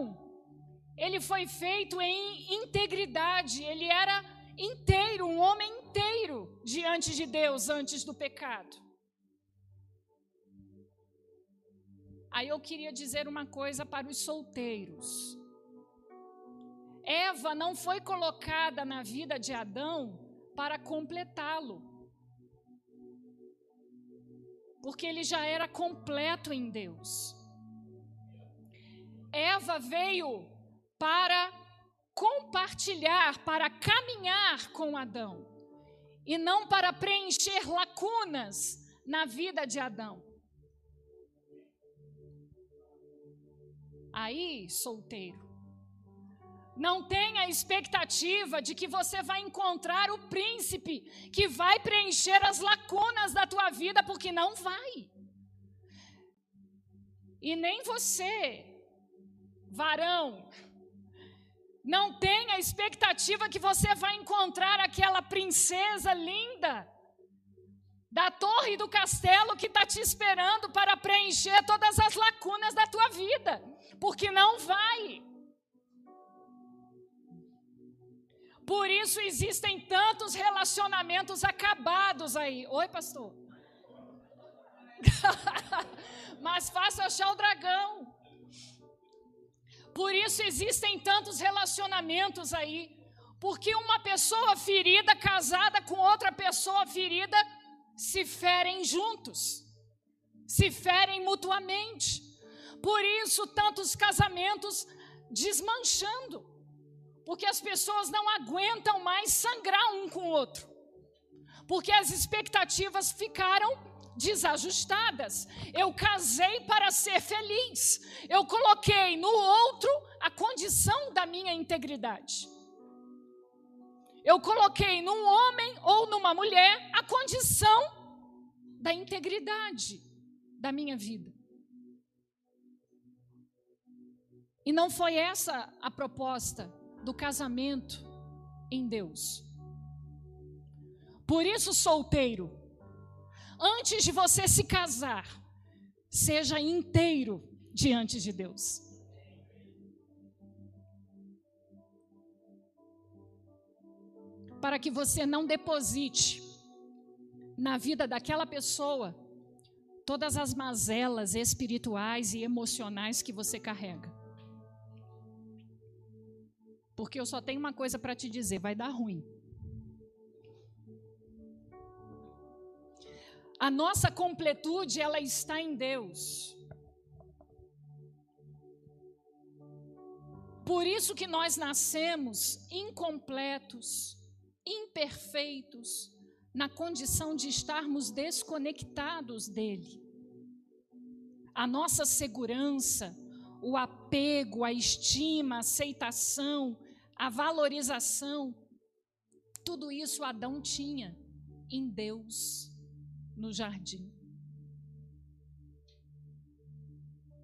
ele foi feito em integridade, ele era inteiro, um homem inteiro diante de Deus antes do pecado. Aí eu queria dizer uma coisa para os solteiros. Eva não foi colocada na vida de Adão para completá-lo. Porque ele já era completo em Deus. Eva veio para compartilhar, para caminhar com Adão, e não para preencher lacunas na vida de Adão. Aí, solteiro, Não tenha expectativa de que você vai encontrar o príncipe que vai preencher as lacunas da tua vida, porque não vai. E nem você, varão, não tenha expectativa que você vai encontrar aquela princesa linda da torre do castelo que está te esperando para preencher todas as lacunas da tua vida, porque não vai. Por isso existem tantos relacionamentos acabados aí. Oi, pastor. Mas faça achar o dragão. Por isso existem tantos relacionamentos aí. Porque uma pessoa ferida casada com outra pessoa ferida se ferem juntos, se ferem mutuamente. Por isso tantos casamentos desmanchando porque as pessoas não aguentam mais sangrar um com o outro, porque as expectativas ficaram desajustadas. Eu casei para ser feliz, eu coloquei no outro a condição da minha integridade. Eu coloquei num homem ou numa mulher a condição da integridade da minha vida. E não foi essa a proposta do casamento em Deus. Por isso, solteiro, antes de você se casar, seja inteiro diante de Deus. Para que você não deposite na vida daquela pessoa todas as mazelas espirituais e emocionais que você carrega. Porque eu só tenho uma coisa para te dizer: vai dar ruim. A nossa completude, ela está em Deus. Por isso que nós nascemos incompletos, imperfeitos, na condição de estarmos desconectados dele. A nossa segurança, o apego, a estima, a aceitação, a valorização, tudo isso Adão tinha em Deus no jardim.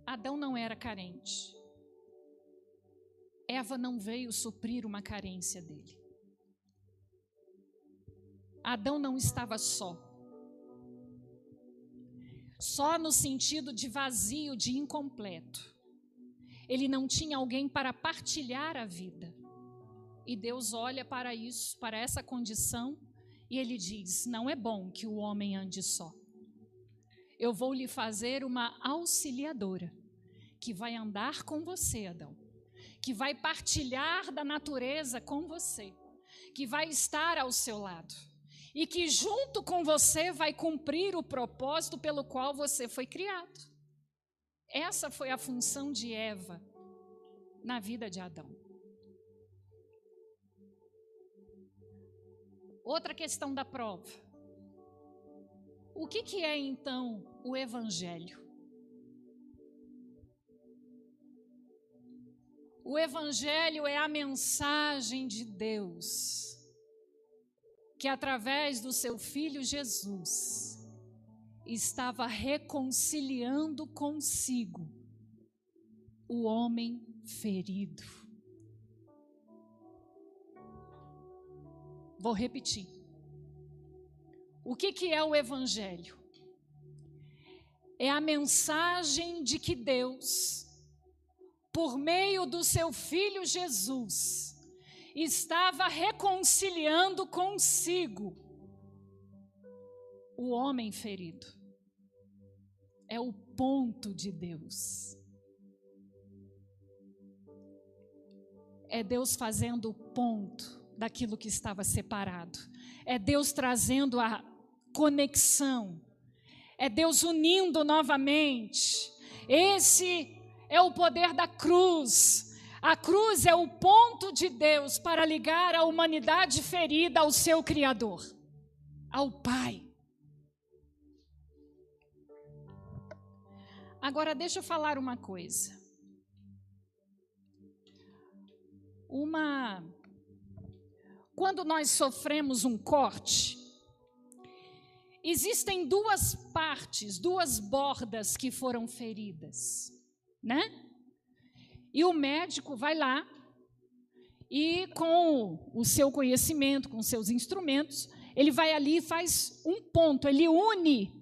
Adão não era carente. Eva não veio suprir uma carência dele. Adão não estava só. Só no sentido de vazio, de incompleto. Ele não tinha alguém para partilhar a vida. E Deus olha para isso, para essa condição, e ele diz: Não é bom que o homem ande só. Eu vou lhe fazer uma auxiliadora, que vai andar com você, Adão, que vai partilhar da natureza com você, que vai estar ao seu lado, e que junto com você vai cumprir o propósito pelo qual você foi criado. Essa foi a função de Eva na vida de Adão. Outra questão da prova. O que, que é então o Evangelho? O Evangelho é a mensagem de Deus, que através do seu Filho Jesus estava reconciliando consigo o homem ferido. Vou repetir. O que, que é o Evangelho? É a mensagem de que Deus, por meio do seu Filho Jesus, estava reconciliando consigo o homem ferido. É o ponto de Deus. É Deus fazendo o ponto daquilo que estava separado. É Deus trazendo a conexão. É Deus unindo novamente. Esse é o poder da cruz. A cruz é o ponto de Deus para ligar a humanidade ferida ao seu Criador, ao Pai. Agora, deixa eu falar uma coisa. uma. Quando nós sofremos um corte, existem duas partes, duas bordas que foram feridas, né? E o médico vai lá e com o seu conhecimento, com seus instrumentos, ele vai ali e faz um ponto, ele une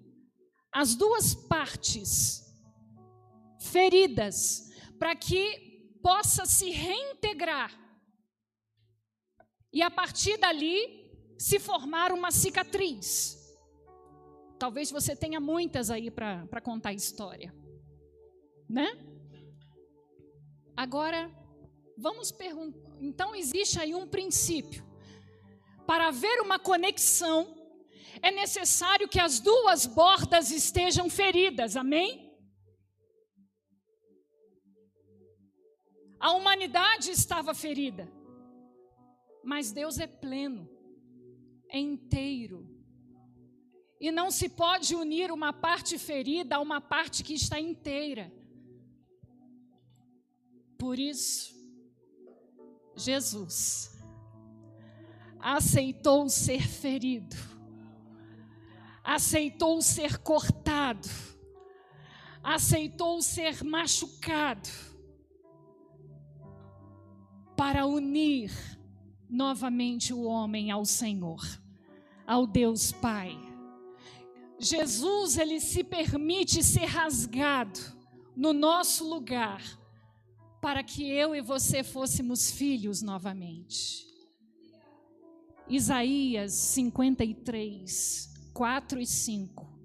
as duas partes feridas para que possa se reintegrar. E a partir dali se formar uma cicatriz. Talvez você tenha muitas aí para contar a história. Né? Agora, vamos perguntar. Então, existe aí um princípio. Para haver uma conexão, é necessário que as duas bordas estejam feridas, amém? A humanidade estava ferida, mas Deus é pleno, é inteiro. E não se pode unir uma parte ferida a uma parte que está inteira. Por isso, Jesus aceitou ser ferido, aceitou ser cortado, aceitou ser machucado, para unir novamente o homem ao Senhor, ao Deus Pai. Jesus, ele se permite ser rasgado no nosso lugar, para que eu e você fôssemos filhos novamente. Isaías 53, 4 e 5.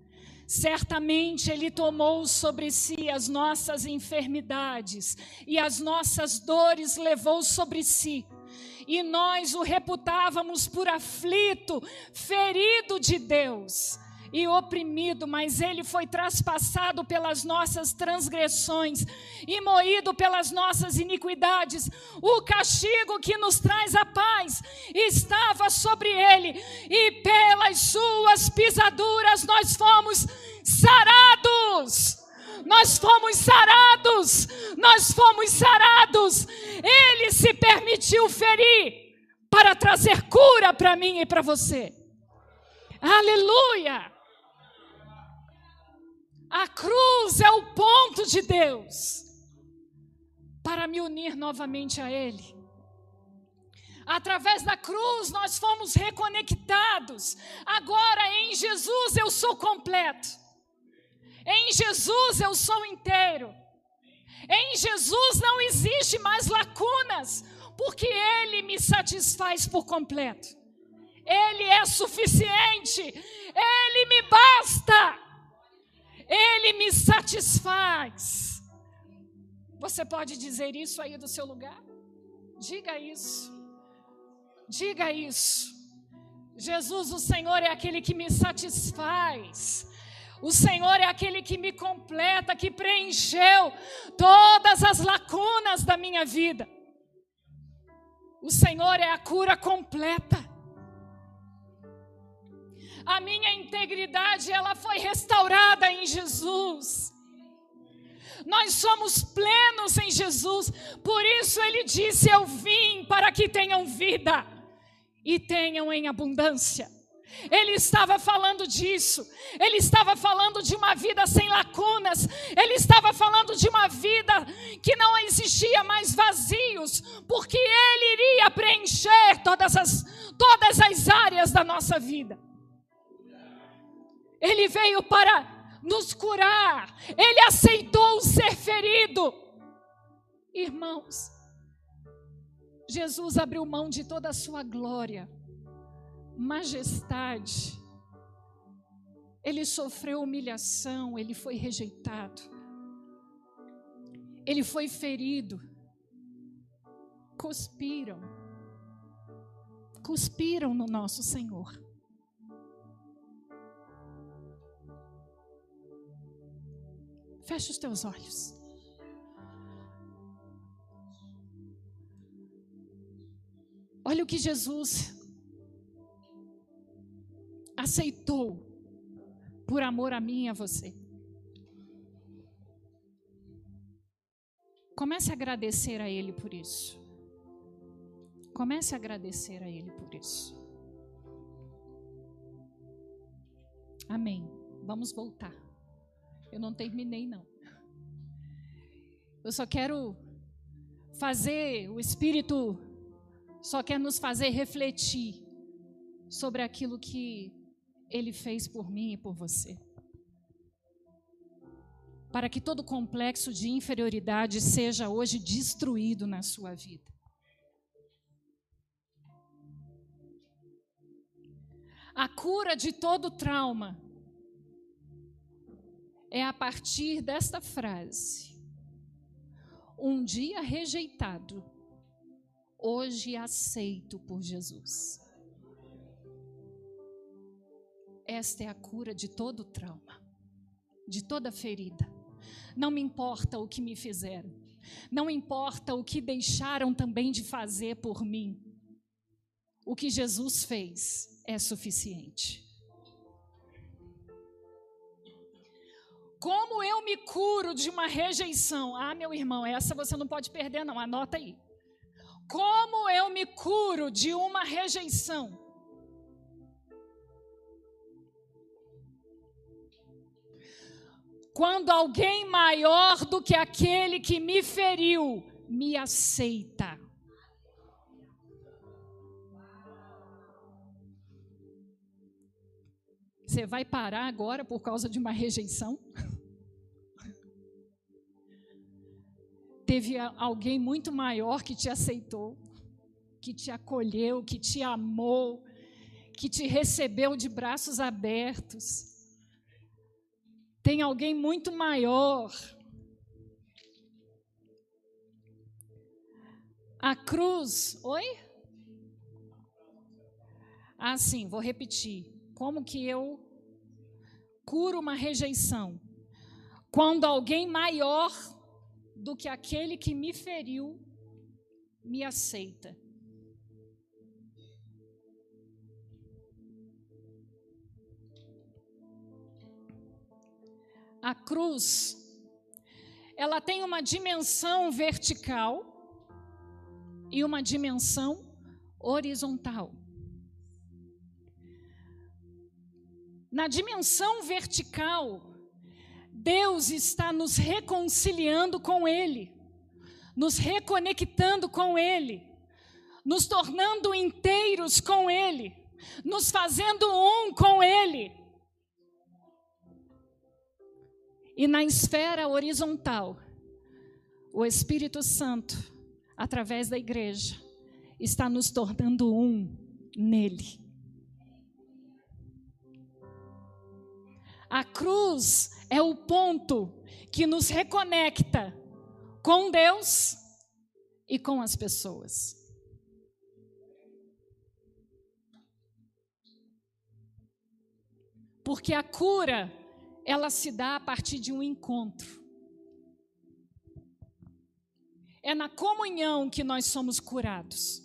Certamente Ele tomou sobre si as nossas enfermidades e as nossas dores levou sobre si. E nós o reputávamos por aflito, ferido de Deus e oprimido, mas ele foi traspassado pelas nossas transgressões e moído pelas nossas iniquidades. O castigo que nos traz a paz estava sobre ele, e pelas suas pisaduras nós fomos sarados. Nós fomos sarados, nós fomos sarados. Ele se permitiu ferir para trazer cura para mim e para você. Aleluia! A cruz é o ponto de Deus para me unir novamente a Ele. Através da cruz nós fomos reconectados. Agora em Jesus eu sou completo. Em Jesus eu sou inteiro. Em Jesus não existe mais lacunas, porque Ele me satisfaz por completo. Ele é suficiente. Ele me basta. Ele me satisfaz. Você pode dizer isso aí do seu lugar? Diga isso. Diga isso. Jesus, o Senhor é aquele que me satisfaz. O Senhor é aquele que me completa, que preencheu todas as lacunas da minha vida. O Senhor é a cura completa a minha integridade ela foi restaurada em Jesus. Nós somos plenos em Jesus, por isso ele disse: Eu vim para que tenham vida e tenham em abundância. Ele estava falando disso, ele estava falando de uma vida sem lacunas, ele estava falando de uma vida que não existia mais vazios, porque ele iria preencher todas as, todas as áreas da nossa vida. Ele veio para nos curar. Ele aceitou ser ferido. Irmãos, Jesus abriu mão de toda a sua glória, majestade. Ele sofreu humilhação, ele foi rejeitado. Ele foi ferido. Cuspiram. Cuspiram no nosso Senhor. Feche os teus olhos. Olha o que Jesus aceitou por amor a mim e a você. Comece a agradecer a Ele por isso. Comece a agradecer a Ele por isso. Amém. Vamos voltar. Eu não terminei, não. Eu só quero fazer, o Espírito só quer nos fazer refletir sobre aquilo que Ele fez por mim e por você. Para que todo complexo de inferioridade seja hoje destruído na sua vida. A cura de todo trauma é a partir desta frase. Um dia rejeitado, hoje aceito por Jesus. Esta é a cura de todo trauma, de toda ferida. Não me importa o que me fizeram, não importa o que deixaram também de fazer por mim. O que Jesus fez é suficiente. Como eu me curo de uma rejeição? Ah, meu irmão, essa você não pode perder, não. Anota aí. Como eu me curo de uma rejeição? Quando alguém maior do que aquele que me feriu me aceita. Você vai parar agora por causa de uma rejeição? Teve alguém muito maior que te aceitou, que te acolheu, que te amou, que te recebeu de braços abertos. Tem alguém muito maior. A cruz, oi? Ah, sim, vou repetir. Como que eu curo uma rejeição? Quando alguém maior do que aquele que me feriu me aceita. A cruz, ela tem uma dimensão vertical e uma dimensão horizontal. Na dimensão vertical, Deus está nos reconciliando com Ele, nos reconectando com Ele, nos tornando inteiros com Ele, nos fazendo um com Ele. E na esfera horizontal, o Espírito Santo, através da igreja, está nos tornando um nele. A cruz é o ponto que nos reconecta com Deus e com as pessoas. Porque a cura, ela se dá a partir de um encontro. É na comunhão que nós somos curados.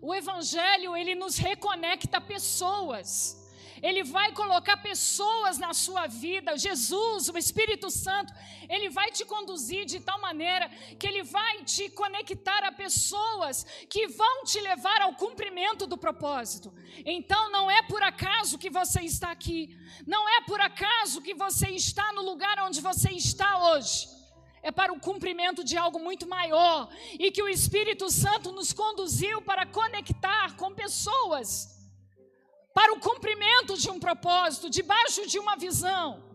O evangelho, ele nos reconecta a pessoas. Ele vai colocar pessoas na sua vida. Jesus, o Espírito Santo, ele vai te conduzir de tal maneira que ele vai te conectar a pessoas que vão te levar ao cumprimento do propósito. Então não é por acaso que você está aqui. Não é por acaso que você está no lugar onde você está hoje é para o cumprimento de algo muito maior e que o Espírito Santo nos conduziu para conectar com pessoas para o cumprimento de um propósito, debaixo de uma visão.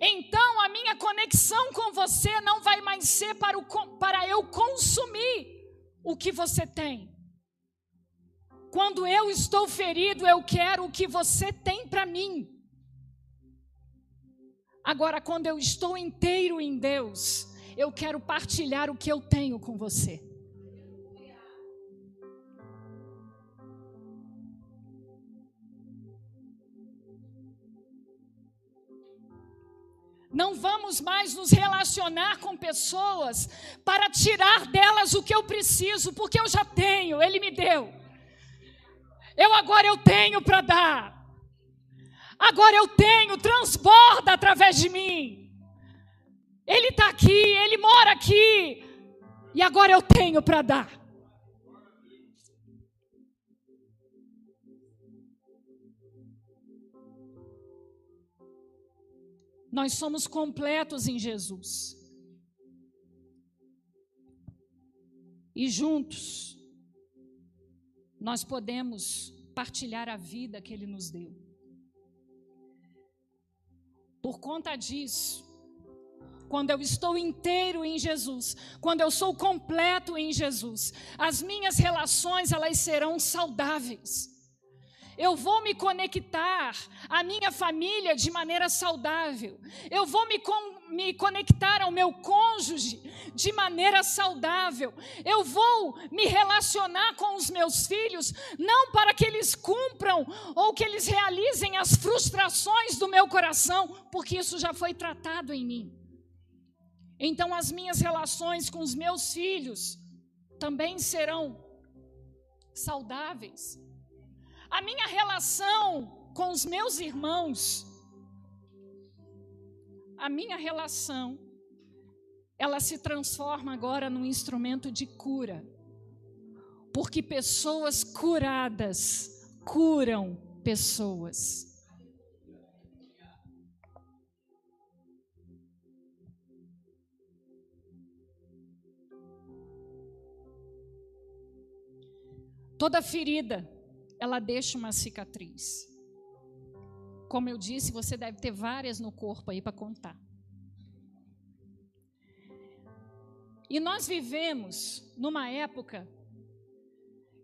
Então, a minha conexão com você não vai mais ser para, o, para eu consumir o que você tem. Quando eu estou ferido, eu quero o que você tem para mim. Agora, quando eu estou inteiro em Deus, eu quero partilhar o que eu tenho com você. Não vamos mais nos relacionar com pessoas para tirar delas o que eu preciso, porque eu já tenho, Ele me deu. Eu agora eu tenho para dar. Agora eu tenho, transborda através de mim. Ele está aqui, ele mora aqui. E agora eu tenho para dar. Nós somos completos em Jesus. E juntos, nós podemos partilhar a vida que Ele nos deu. Por conta disso, quando eu estou inteiro em Jesus, quando eu sou completo em Jesus, as minhas relações elas serão saudáveis eu vou me conectar à minha família de maneira saudável, eu vou me, me conectar ao meu cônjuge de maneira saudável, eu vou me relacionar com os meus filhos, não para que eles cumpram ou que eles realizem as frustrações do meu coração, porque isso já foi tratado em mim. Então, as minhas relações com os meus filhos também serão saudáveis a minha relação com os meus irmãos, a minha relação, ela se transforma agora num instrumento de cura. Porque pessoas curadas curam pessoas. Toda ferida ela deixa uma cicatriz. Como eu disse, você deve ter várias no corpo aí para contar. E nós vivemos numa época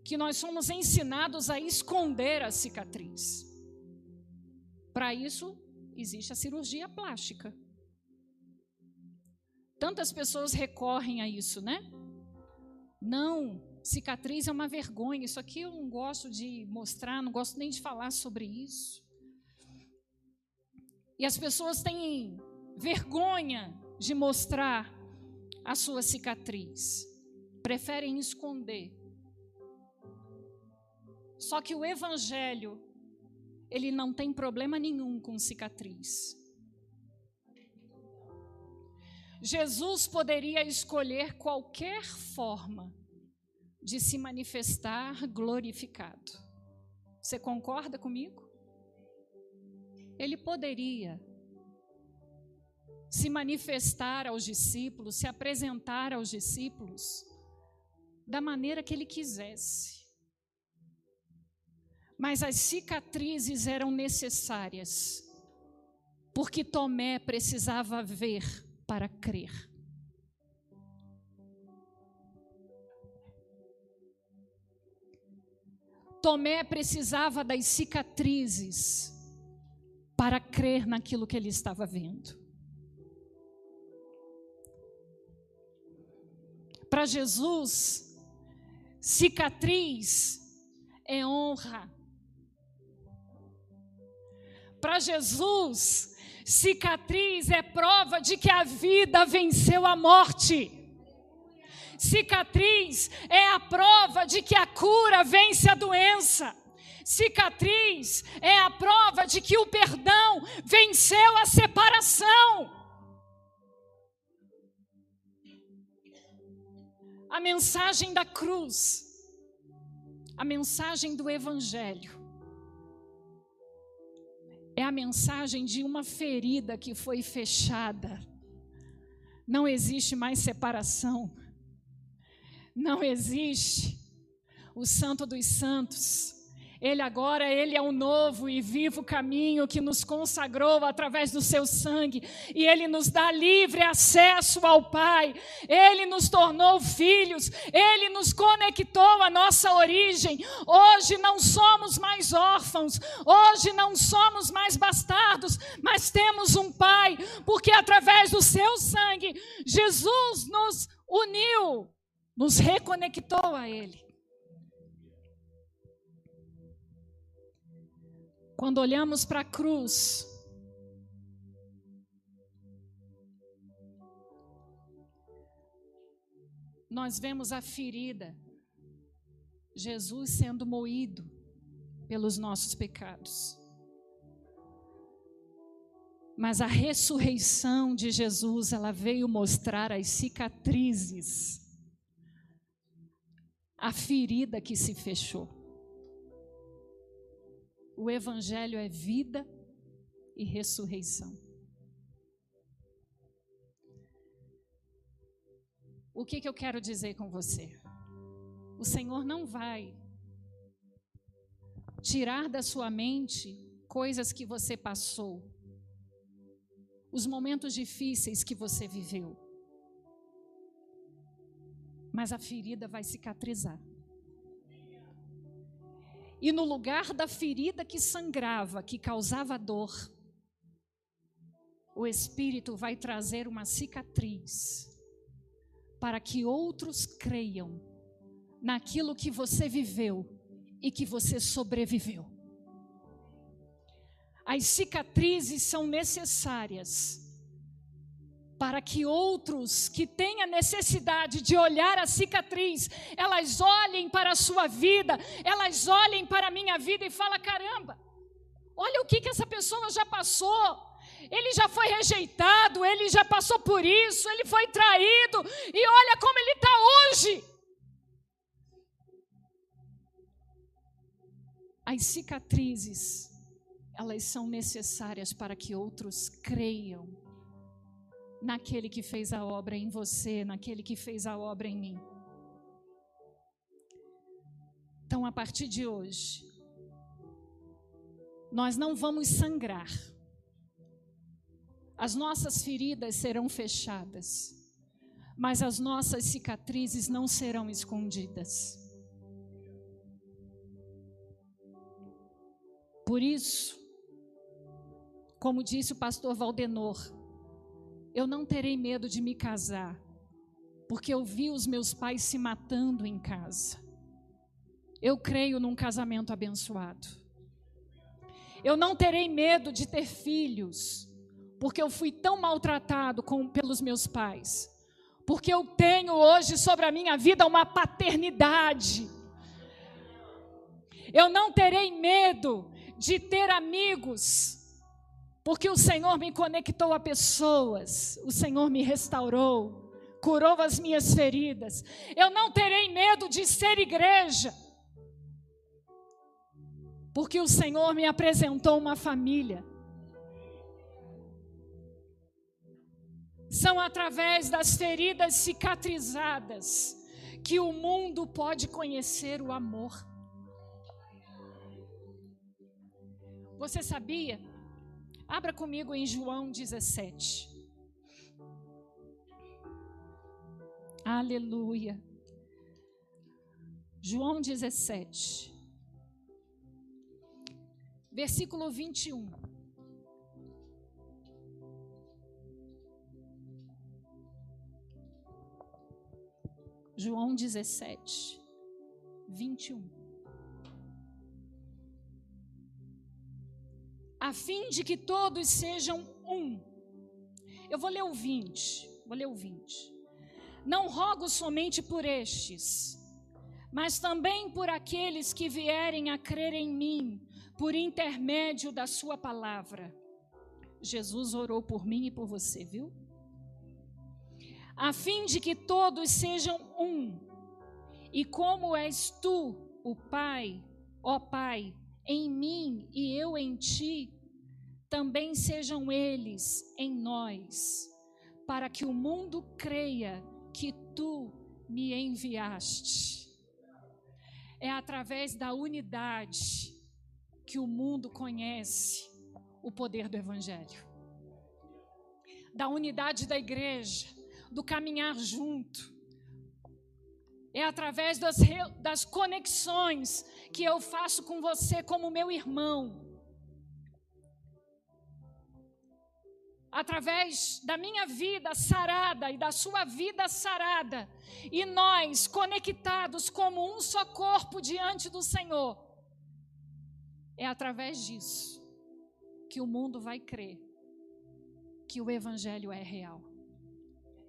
que nós somos ensinados a esconder a cicatriz. Para isso, existe a cirurgia plástica. Tantas pessoas recorrem a isso, né? Não, Cicatriz é uma vergonha. Isso aqui eu não gosto de mostrar, não gosto nem de falar sobre isso. E as pessoas têm vergonha de mostrar a sua cicatriz, preferem esconder. Só que o evangelho, ele não tem problema nenhum com cicatriz. Jesus poderia escolher qualquer forma de se manifestar glorificado. Você concorda comigo? Ele poderia se manifestar aos discípulos, se apresentar aos discípulos da maneira que ele quisesse. Mas as cicatrizes eram necessárias, porque Tomé precisava ver para crer. Tomé precisava das cicatrizes para crer naquilo que ele estava vendo. Para Jesus, cicatriz é honra. Para Jesus, cicatriz é prova de que a vida venceu a morte. Cicatriz é a prova de que a cura vence a doença. Cicatriz é a prova de que o perdão venceu a separação. A mensagem da cruz, a mensagem do Evangelho, é a mensagem de uma ferida que foi fechada. Não existe mais separação não existe. O Santo dos Santos. Ele agora, ele é o novo e vivo caminho que nos consagrou através do seu sangue, e ele nos dá livre acesso ao Pai. Ele nos tornou filhos, ele nos conectou à nossa origem. Hoje não somos mais órfãos, hoje não somos mais bastardos, mas temos um Pai, porque através do seu sangue Jesus nos uniu nos reconectou a Ele. Quando olhamos para a cruz, nós vemos a ferida, Jesus sendo moído pelos nossos pecados. Mas a ressurreição de Jesus, ela veio mostrar as cicatrizes, a ferida que se fechou. O Evangelho é vida e ressurreição. O que, que eu quero dizer com você? O Senhor não vai tirar da sua mente coisas que você passou, os momentos difíceis que você viveu. Mas a ferida vai cicatrizar. E no lugar da ferida que sangrava, que causava dor, o Espírito vai trazer uma cicatriz para que outros creiam naquilo que você viveu e que você sobreviveu. As cicatrizes são necessárias para que outros que tenham necessidade de olhar a cicatriz, elas olhem para a sua vida, elas olhem para a minha vida e falem: caramba, olha o que, que essa pessoa já passou. Ele já foi rejeitado, ele já passou por isso, ele foi traído, e olha como ele está hoje. As cicatrizes, elas são necessárias para que outros creiam naquele que fez a obra em você, naquele que fez a obra em mim. Então, a partir de hoje, nós não vamos sangrar, as nossas feridas serão fechadas, mas as nossas cicatrizes não serão escondidas. Por isso, como disse o pastor Valdenor, eu não terei medo de me casar, porque eu vi os meus pais se matando em casa. Eu creio num casamento abençoado. Eu não terei medo de ter filhos, porque eu fui tão maltratado com, pelos meus pais. Porque eu tenho hoje sobre a minha vida uma paternidade. Eu não terei medo de ter amigos, porque o Senhor me conectou a pessoas, o Senhor me restaurou, curou as minhas feridas. Eu não terei medo de ser igreja, porque o Senhor me apresentou uma família. São através das feridas cicatrizadas que o mundo pode conhecer o amor. Você sabia? Abra comigo em João 17. Aleluia. João 17. Versículo 21. João 17, 21. A fim de que todos sejam um. Eu vou ler o 20, vou ler o 20. Não rogo somente por estes, mas também por aqueles que vierem a crer em mim, por intermédio da Sua palavra. Jesus orou por mim e por você, viu? A fim de que todos sejam um, e como és tu, o Pai, ó Pai, em mim e eu em ti, também sejam eles em nós, para que o mundo creia que tu me enviaste. É através da unidade que o mundo conhece o poder do Evangelho, da unidade da igreja, do caminhar junto. É através das, das conexões que eu faço com você como meu irmão. Através da minha vida sarada e da sua vida sarada, e nós conectados como um só corpo diante do Senhor, é através disso que o mundo vai crer que o Evangelho é real,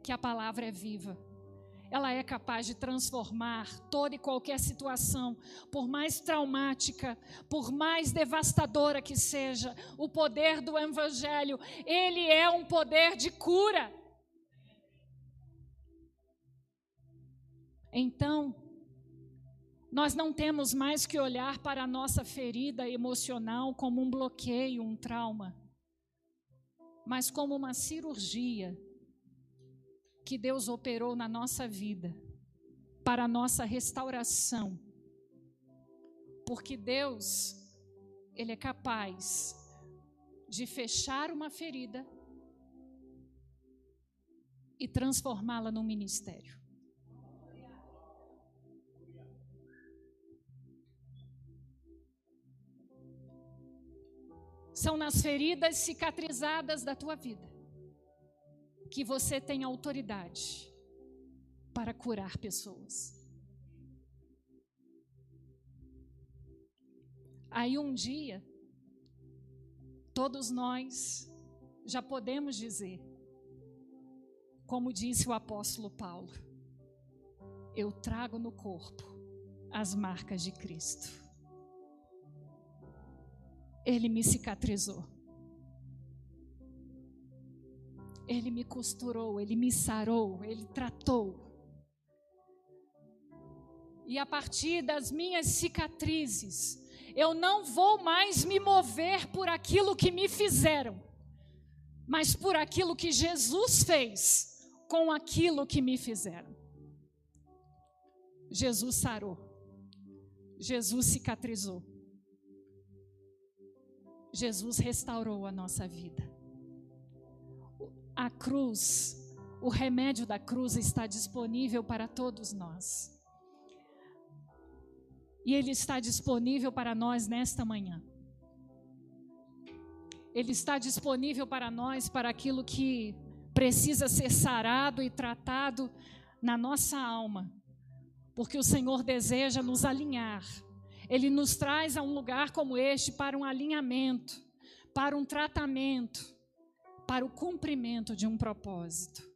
que a palavra é viva, ela é capaz de transformar toda e qualquer situação, por mais traumática, por mais devastadora que seja, o poder do Evangelho, ele é um poder de cura. Então, nós não temos mais que olhar para a nossa ferida emocional como um bloqueio, um trauma, mas como uma cirurgia que Deus operou na nossa vida para a nossa restauração. Porque Deus, Ele é capaz de fechar uma ferida e transformá-la num ministério. São nas feridas cicatrizadas da tua vida que você tem autoridade para curar pessoas. Aí um dia, todos nós já podemos dizer, como disse o apóstolo Paulo, eu trago no corpo as marcas de Cristo. Ele me cicatrizou. Ele me costurou, ele me sarou, ele tratou. E a partir das minhas cicatrizes, eu não vou mais me mover por aquilo que me fizeram, mas por aquilo que Jesus fez com aquilo que me fizeram. Jesus sarou, Jesus cicatrizou, Jesus restaurou a nossa vida a cruz, o remédio da cruz está disponível para todos nós. E ele está disponível para nós nesta manhã. Ele está disponível para nós para aquilo que precisa ser sarado e tratado na nossa alma. Porque o Senhor deseja nos alinhar. Ele nos traz a um lugar como este para um alinhamento, para um tratamento para o cumprimento de um propósito.